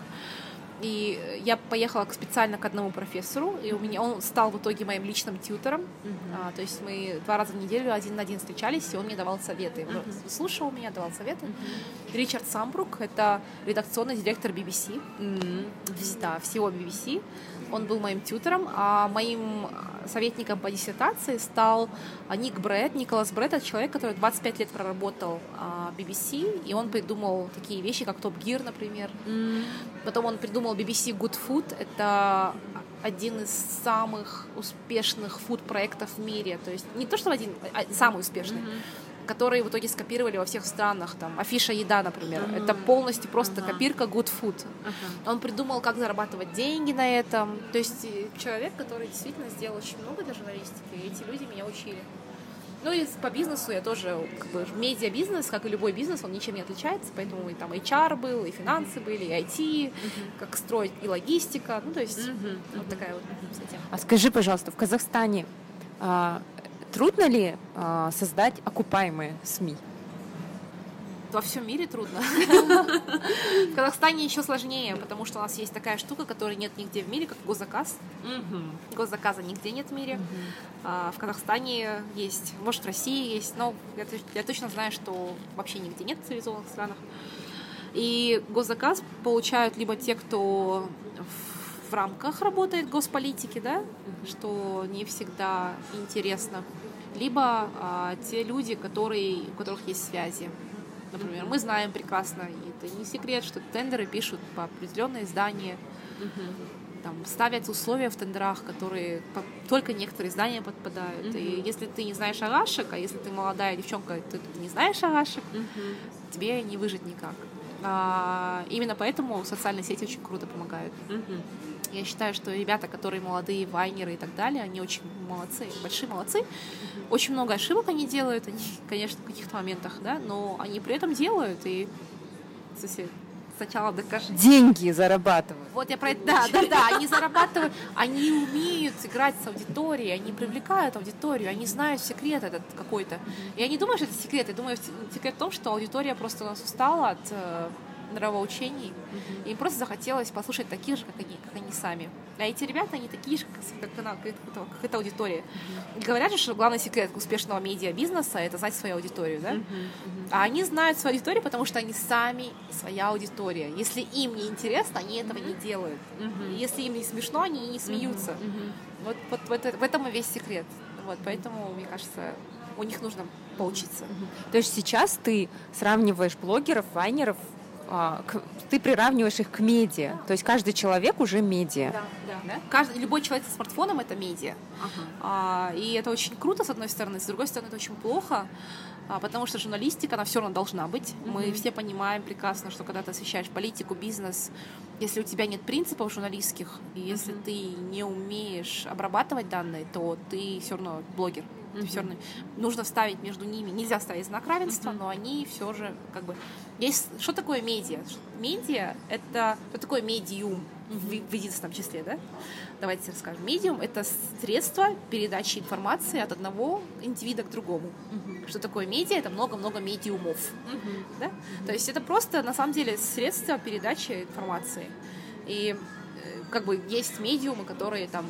И я поехала специально к одному профессору, и у меня он стал в итоге моим личным тьютором. Uh-huh. А, то есть мы два раза в неделю один на один встречались, и он мне давал советы. Uh-huh. Слушал меня, давал советы. Uh-huh. Ричард Самбрук — это редакционный директор BBC, uh-huh. да, всего BBC. Он был моим тьютором, а моим советником по диссертации стал Ник Брэд. Николас Брэд — это человек, который 25 лет проработал BBC, и он придумал такие вещи, как Топ Гир, например. Mm. Потом он придумал BBC Good Food. Это один из самых успешных фуд-проектов в мире. То есть не то, что один, а самый успешный. Mm-hmm которые в итоге скопировали во всех странах, там, афиша еда, например. Mm-hmm. Это полностью просто uh-huh. копирка Good Food. Uh-huh. Он придумал, как зарабатывать деньги на этом. То есть э, человек, который действительно сделал очень много для журналистики, и эти люди меня учили. Ну и по бизнесу я тоже, как бы, медиа-бизнес, как и любой бизнес, он ничем не отличается, поэтому и там HR был, и финансы были, и IT, uh-huh. как строить, и логистика, ну то есть uh-huh. вот такая вот uh-huh. А скажи, пожалуйста, в Казахстане а, Трудно ли э, создать окупаемые СМИ? Во всем мире трудно. В Казахстане еще сложнее, потому что у нас есть такая штука, которой нет нигде в мире, как госзаказ. Госзаказа нигде нет в мире. А в Казахстане есть, может, в России есть, но я, я точно знаю, что вообще нигде нет в цивилизованных странах. И госзаказ получают либо те, кто в рамках работает госполитики, да, что не всегда интересно либо а, те люди, которые, у которых есть связи. Например, мы знаем прекрасно, и это не секрет, что тендеры пишут по определенные издания, там, ставят условия в тендерах, которые по, только некоторые издания подпадают. Mm-hmm. И если ты не знаешь арашек, а если ты молодая девчонка, ты, ты не знаешь арашек, mm-hmm. тебе не выжить никак. А, именно поэтому социальные сети очень круто помогают. Mm-hmm. Я считаю, что ребята, которые молодые, вайнеры и так далее, они очень молодцы, большие молодцы. Очень много ошибок они делают, они, конечно, в каких-то моментах, да, но они при этом делают, и сначала докажи. Деньги зарабатывают. Вот я про это, да, да, да, они зарабатывают, они умеют играть с аудиторией, они привлекают аудиторию, они знают секрет этот какой-то. Я не думаю, что это секрет, я думаю, секрет в том, что аудитория просто у нас устала от э, нравоучений. Mm-hmm. Им просто захотелось послушать таких же, как они, как они сами. А эти ребята, они такие же, как, как, как, как эта аудитория. Mm-hmm. И говорят же, что главный секрет успешного медиа-бизнеса — это знать свою аудиторию, да? Mm-hmm. А они знают свою аудиторию, потому что они сами своя аудитория. Если им не интересно, они этого не делают. Mm-hmm. Если им не смешно, они не смеются. Mm-hmm. Вот, вот в, это, в этом и весь секрет. Вот, поэтому, мне кажется, у них нужно поучиться. То есть сейчас ты сравниваешь блогеров, вайнеров а, ты приравниваешь их к медиа. То есть каждый человек уже медиа. Да, да. да? Каждый, любой человек со смартфоном это медиа. Ага. А, и это очень круто, с одной стороны, с другой стороны, это очень плохо. А, потому что журналистика, она все равно должна быть. Mm-hmm. Мы все понимаем прекрасно, что когда ты освещаешь политику, бизнес, если у тебя нет принципов журналистских, и если mm-hmm. ты не умеешь обрабатывать данные, то ты все равно блогер. Mm-hmm. Все равно нужно вставить между ними, нельзя ставить знак равенства, mm-hmm. но они все же как бы есть. Что такое медиа? Медиа это что такое медиум в, в единственном числе, да? Давайте расскажем. Медиум это средство передачи информации от одного индивида к другому. Mm-hmm. Что такое медиа? Это много-много медиумов, mm-hmm. да? Mm-hmm. То есть это просто на самом деле средство передачи информации. И э, как бы есть медиумы, которые там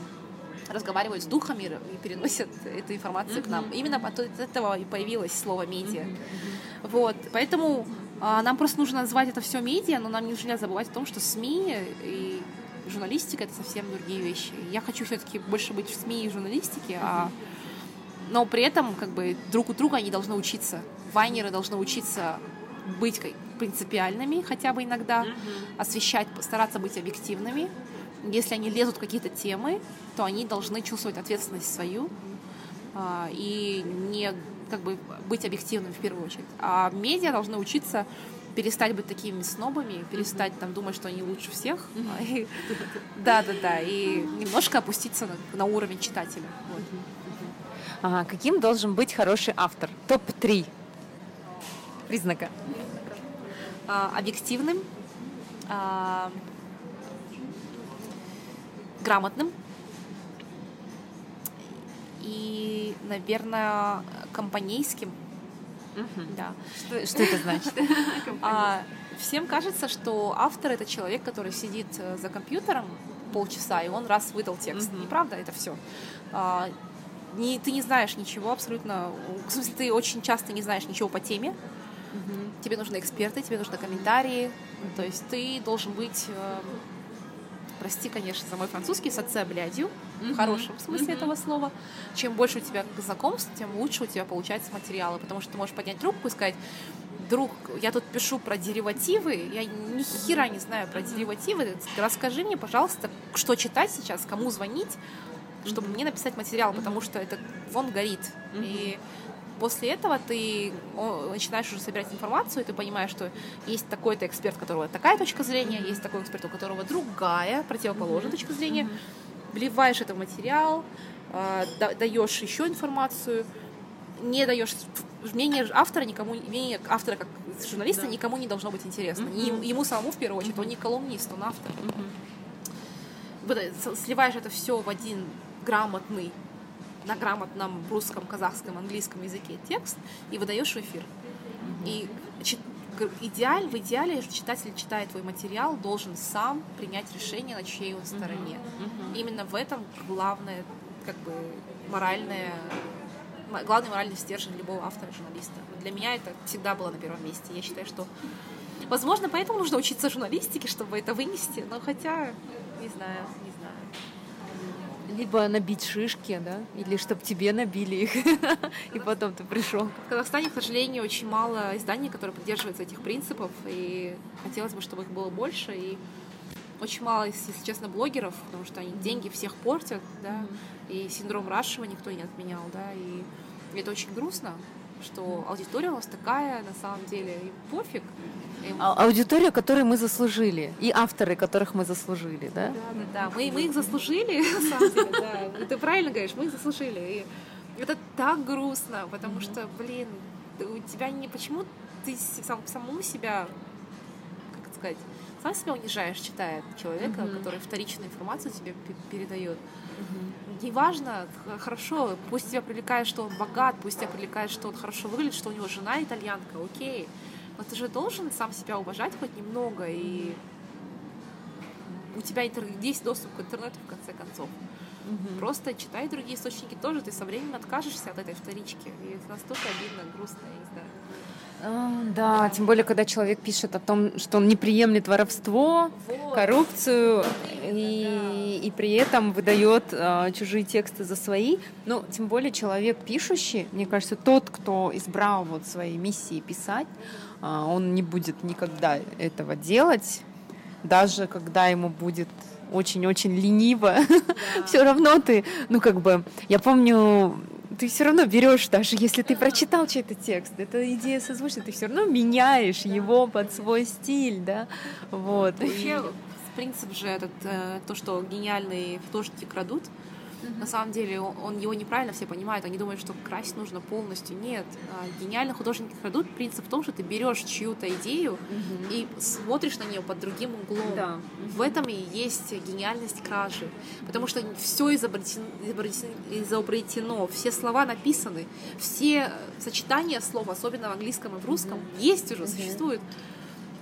разговаривают с духами и переносят эту информацию mm-hmm. к нам. Именно от этого и появилось слово медиа. Mm-hmm. Вот, поэтому нам просто нужно назвать это все медиа, но нам нельзя забывать о том, что СМИ и журналистика это совсем другие вещи. Я хочу все-таки больше быть в СМИ и журналистике, mm-hmm. а но при этом как бы друг у друга они должны учиться. Вайнеры должны учиться быть принципиальными хотя бы иногда, mm-hmm. освещать, стараться быть объективными, если они лезут в какие-то темы, то они должны чувствовать ответственность свою а, и не как бы быть объективным в первую очередь. А медиа должны учиться перестать быть такими снобами, перестать там думать, что они лучше всех. Да, да, да. И немножко опуститься на, уровень читателя. Каким должен быть хороший автор? Топ-3 признака. А, объективным, а, грамотным и, наверное, компанейским. Угу. Да. Что, что это значит? а, всем кажется, что автор это человек, который сидит э, за компьютером полчаса, и он раз выдал текст. Угу. Неправда, это все. А, не, ты не знаешь ничего абсолютно. В смысле, ты очень часто не знаешь ничего по теме. Угу. Тебе нужны эксперты, тебе нужны комментарии. Угу. То есть ты должен быть э, прости, конечно, за мой французский, соце блядью, mm-hmm. в хорошем смысле mm-hmm. этого слова. Чем больше у тебя знакомств, тем лучше у тебя получаются материалы, потому что ты можешь поднять трубку и сказать, друг, я тут пишу про деривативы, я ни хера не знаю про деривативы, расскажи мне, пожалуйста, что читать сейчас, кому звонить, чтобы mm-hmm. мне написать материал, потому что это вон горит. Mm-hmm. И после этого ты начинаешь уже собирать информацию, и ты понимаешь, что есть такой-то эксперт, у которого такая точка зрения, есть такой эксперт, у которого другая, противоположная точка зрения. Вливаешь это в материал, а, даешь еще информацию, не даешь мнение автора никому, мнение автора как журналиста да. никому не должно быть интересно. Mm-hmm. Ему самому в первую очередь, mm-hmm. он не колумнист, он автор. Mm-hmm. Сливаешь это все в один грамотный на грамотном русском, казахском, английском языке текст и выдаешь в эфир. Mm-hmm. И идеаль, в идеале читатель читает твой материал, должен сам принять решение, на чьей он стороне. Mm-hmm. Mm-hmm. Именно в этом главное, как бы, моральное главный моральный стержень любого автора, журналиста. Для меня это всегда было на первом месте. Я считаю, что, возможно, поэтому нужно учиться журналистике, чтобы это вынести, но хотя, не знаю. Либо набить шишки, да? Или чтобы тебе набили их, и потом ты пришел. В Казахстане, к сожалению, очень мало изданий, которые придерживаются этих принципов, и хотелось бы, чтобы их было больше, и очень мало, если честно, блогеров, потому что они деньги всех портят, да, и синдром Рашева никто не отменял, да, и это очень грустно, что аудитория у нас такая, на самом деле, и пофиг. А аудитория, которую мы заслужили, и авторы, которых мы заслужили, да? Да, да, да. Мы, мы их заслужили, на самом деле, да. Ты правильно говоришь, мы их заслужили. И это так грустно, потому что, блин, у тебя не почему ты сам, самому себя, как сказать, сам себя унижаешь, читая человека, mm-hmm. который вторичную информацию тебе передает. Mm-hmm. Неважно, хорошо, пусть тебя привлекает, что он богат, пусть тебя привлекает, что он хорошо выглядит, что у него жена итальянка, окей. Но ты же должен сам себя уважать хоть немного, и у тебя есть доступ к интернету в конце концов. Угу. Просто читай другие источники тоже, ты со временем откажешься от этой вторички. И это настолько обидно, грустно, я не знаю. А, да, тем более, когда человек пишет о том, что он не приемлет воровство, вот. коррупцию и, и при этом выдает а, чужие тексты за свои. Ну, тем более человек пишущий, мне кажется, тот, кто избрал вот своей миссии писать, он не будет никогда этого делать, даже когда ему будет очень-очень лениво, да. все равно ты, ну как бы, я помню ты все равно берешь, даже если ты прочитал чей-то текст, эта идея созвучна, ты все равно меняешь его под свой стиль, да, вот. Вообще, принцип же этот, э, то, что гениальные художники крадут, на самом деле он его неправильно все понимают. Они думают, что красть нужно полностью. Нет. А, гениальные художники крадут. Принцип в том, что ты берешь чью-то идею угу. и смотришь на нее под другим углом. Да. В этом и есть гениальность кражи. Потому что все изобретено, изобретено, все слова написаны, все сочетания слов, особенно в английском и в русском, угу. есть уже, угу. существуют.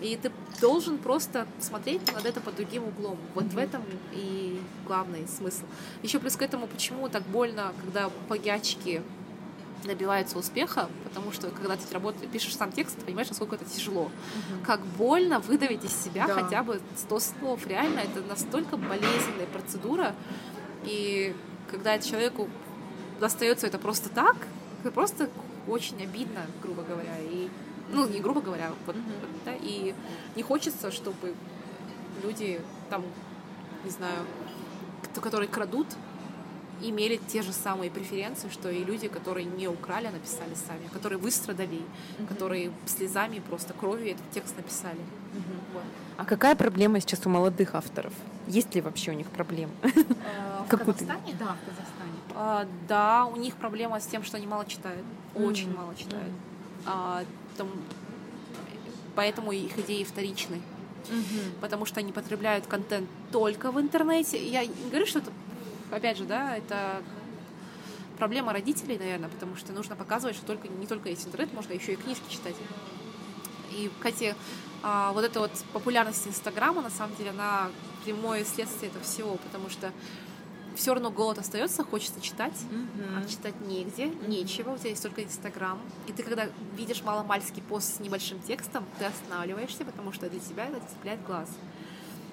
И ты должен просто смотреть над это под другим углом. Вот mm-hmm. в этом и главный смысл. Еще плюс к этому, почему так больно, когда плагиатчики добиваются успеха, потому что когда ты работаешь, пишешь сам текст, ты понимаешь, насколько это тяжело. Угу. Как больно выдавить из себя да. хотя бы 100 слов. Реально, это настолько болезненная процедура. И когда это человеку достается это просто так, это просто очень обидно, грубо говоря. И ну, не грубо говоря, вот, mm-hmm. да, и не хочется, чтобы люди там, не знаю, кто, которые крадут, имели те же самые преференции, что и люди, которые не украли, а написали сами, которые выстрадали, mm-hmm. которые слезами, просто кровью этот текст написали. Mm-hmm. Вот. А какая проблема сейчас у молодых авторов? Есть ли вообще у них проблемы? А, в Казахстане? Да, в Казахстане. А, да, у них проблема с тем, что они мало читают, очень мало читают. Там, поэтому их идеи вторичны. Угу. Потому что они потребляют контент только в интернете. Я не говорю, что это, опять же, да, это проблема родителей, наверное, потому что нужно показывать, что только, не только есть интернет, можно еще и книжки читать. И, кстати, а, вот эта вот популярность Инстаграма, на самом деле, она прямое следствие этого всего, потому что все равно голод остается, хочется читать, mm-hmm. а читать негде, mm-hmm. нечего, у тебя есть только Инстаграм. И ты, когда видишь маломальский пост с небольшим текстом, ты останавливаешься, потому что для тебя это цепляет глаз.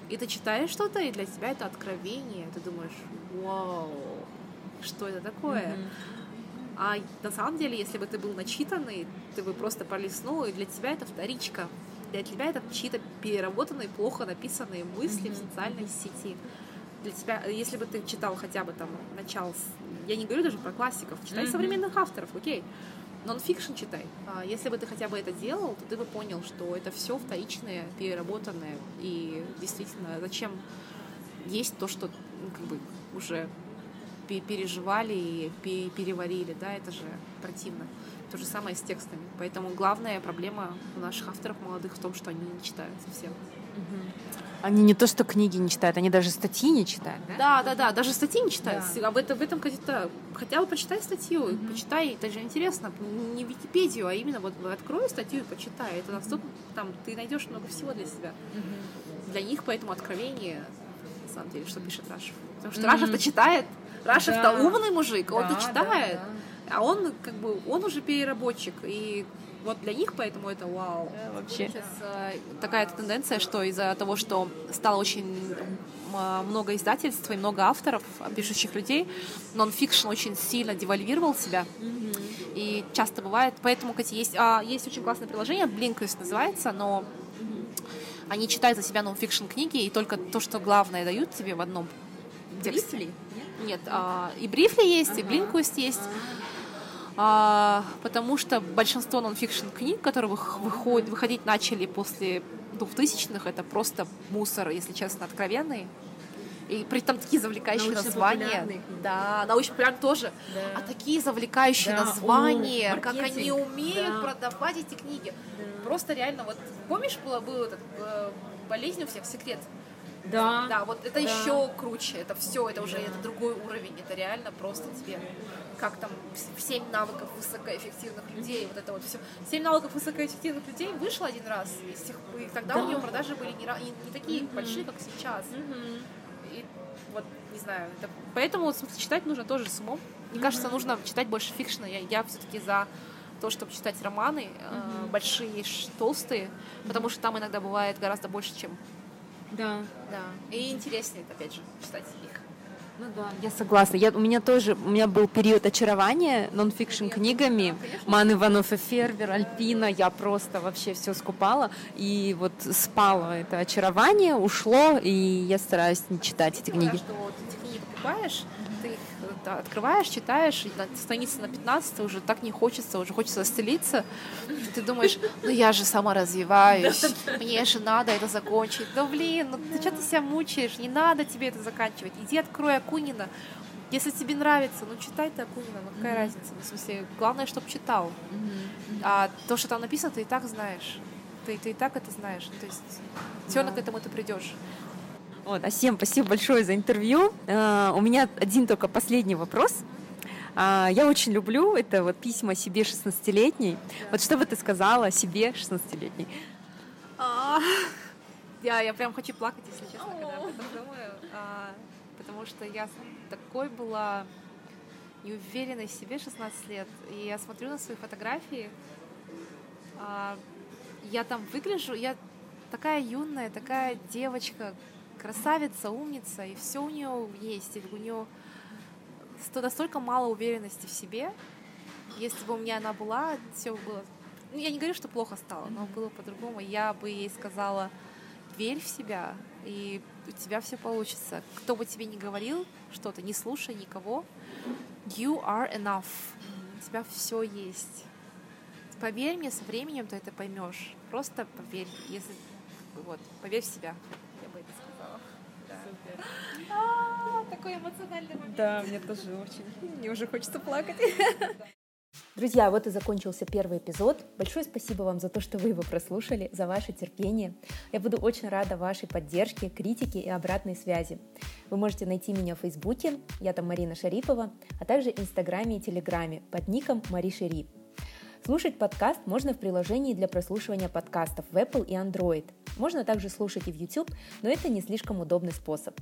И ты читаешь что-то, и для тебя это откровение. Ты думаешь, вау, что это такое? Mm-hmm. А на самом деле, если бы ты был начитанный, ты бы просто пролистнул, и для тебя это вторичка. Для тебя это чьи-то переработанные, плохо написанные мысли mm-hmm. в социальной сети для тебя, если бы ты читал хотя бы там начал, я не говорю даже про классиков, читай mm-hmm. современных авторов, окей, нон-фикшн читай. А если бы ты хотя бы это делал, то ты бы понял, что это все вторичное, переработанное, и действительно, зачем есть то, что ну, как бы уже переживали и переварили, да, это же противно. То же самое с текстами. Поэтому главная проблема у наших авторов молодых в том, что они не читают совсем. Они не то, что книги не читают, они даже статьи не читают, да? Да, да, да, даже статьи не читают. Да. Об этом, в этом то хотя бы почитай статью, mm-hmm. почитай, это же интересно, не Википедию, а именно вот открой статью и почитай. Это настолько, там, ты найдешь много всего для себя. Mm-hmm. Для них поэтому откровение, на самом деле, что пишет Рашев. Потому что mm-hmm. Рашев-то читает, Рашев-то да. умный мужик, да, он-то читает. Да, да. А он, как бы, он уже переработчик, и вот для них, поэтому это вау. Да, вообще. Сейчас э, такая тенденция, что из-за того, что стало очень много издательств и много авторов, пишущих людей, нон-фикшн очень сильно девальвировал себя. Mm-hmm. И часто бывает, поэтому, кстати, есть, а, есть очень классное приложение, Blinkist называется, но они читают за себя нон-фикшн книги, и только то, что главное дают тебе в одном тексте. Брифли? Нет, Нет а, и Брифли есть, ага. и Блинкуст есть. Ага. А, потому что большинство нон-фикшн книг, которые выходят, выходить начали после двухтысячных, это просто мусор, если честно, откровенный. И при этом такие завлекающие названия. Да, научно-популярные тоже. Да. А такие завлекающие да. названия, О, как они умеют да. продавать эти книги. Да. Просто реально, вот помнишь, было, был этот э, болезнь у всех секрет? Да. Да, вот это да. еще круче. Это все, это уже да. это другой уровень. Это реально просто тебе как там семь навыков высокоэффективных людей, вот это вот все. Семь навыков высокоэффективных людей вышло один раз, и, тех, и тогда да. у него продажи были не, не, не такие mm-hmm. большие, как сейчас. Mm-hmm. И вот, не знаю, это... поэтому вот, читать нужно тоже с умом. Мне mm-hmm. кажется, нужно читать больше фикшена. Я, я все-таки за то, чтобы читать романы, mm-hmm. э, большие, толстые, mm-hmm. потому что там иногда бывает гораздо больше, чем да. Да. И интереснее, опять же, читать их. Ну да, я согласна. Я, у меня тоже, у меня был период очарования нон-фикшн книгами. Ман Иванов и Фервер, Альпина. Я просто вообще все скупала. И вот спало это очарование, ушло, и я стараюсь не читать эти книги. Что эти книги покупаешь, ты открываешь, читаешь, и на странице на 15 уже так не хочется, уже хочется застелиться. Ты думаешь, ну я же сама развиваюсь, мне же надо это закончить. Ну блин, ну ты что ты себя мучаешь, не надо тебе это заканчивать. Иди открой Акунина. Если тебе нравится, ну читай ты Акунина, ну какая mm-hmm. разница? Ну, в смысле, главное, чтобы читал. Mm-hmm. А то, что там написано, ты и так знаешь. Ты, ты и так это знаешь. То есть все равно к этому ты придешь. Вот, а всем спасибо большое за интервью. Uh, у меня один только последний вопрос. Uh, я очень люблю это вот письма себе 16-летней. Вот что бы ты сказала себе 16-летней? Uh, я, я прям хочу плакать, если честно, когда об этом думаю. Uh, потому что я такой была неуверенной в себе 16 лет. И я смотрю на свои фотографии, uh, я там выгляжу, я такая юная, такая девочка, красавица, умница, и все у нее есть, и у нее настолько мало уверенности в себе. Если бы у меня она была, все было... Ну, я не говорю, что плохо стало, но было по-другому. Я бы ей сказала, верь в себя, и у тебя все получится. Кто бы тебе ни говорил что-то, не слушай никого. You are enough. У тебя все есть. Поверь мне, со временем ты это поймешь. Просто поверь, если вот, поверь в себя. А, такой эмоциональный момент. Да, мне тоже очень. Мне уже хочется плакать. Друзья, вот и закончился первый эпизод. Большое спасибо вам за то, что вы его прослушали, за ваше терпение. Я буду очень рада вашей поддержке, критике и обратной связи. Вы можете найти меня в Фейсбуке, я там Марина Шарипова, а также в Инстаграме и Телеграме под ником Мари Шарип. Слушать подкаст можно в приложении для прослушивания подкастов в Apple и Android. Можно также слушать и в YouTube, но это не слишком удобный способ.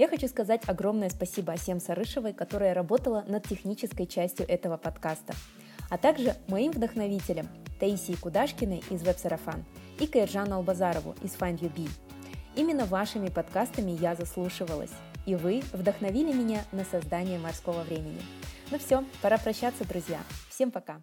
Я хочу сказать огромное спасибо Асем Сарышевой, которая работала над технической частью этого подкаста, а также моим вдохновителям Таисии Кудашкиной из Веб-Сарафан и Каиржану Албазарову из Find You. Именно вашими подкастами я заслушивалась, и вы вдохновили меня на создание морского времени. Ну все, пора прощаться, друзья. Всем пока!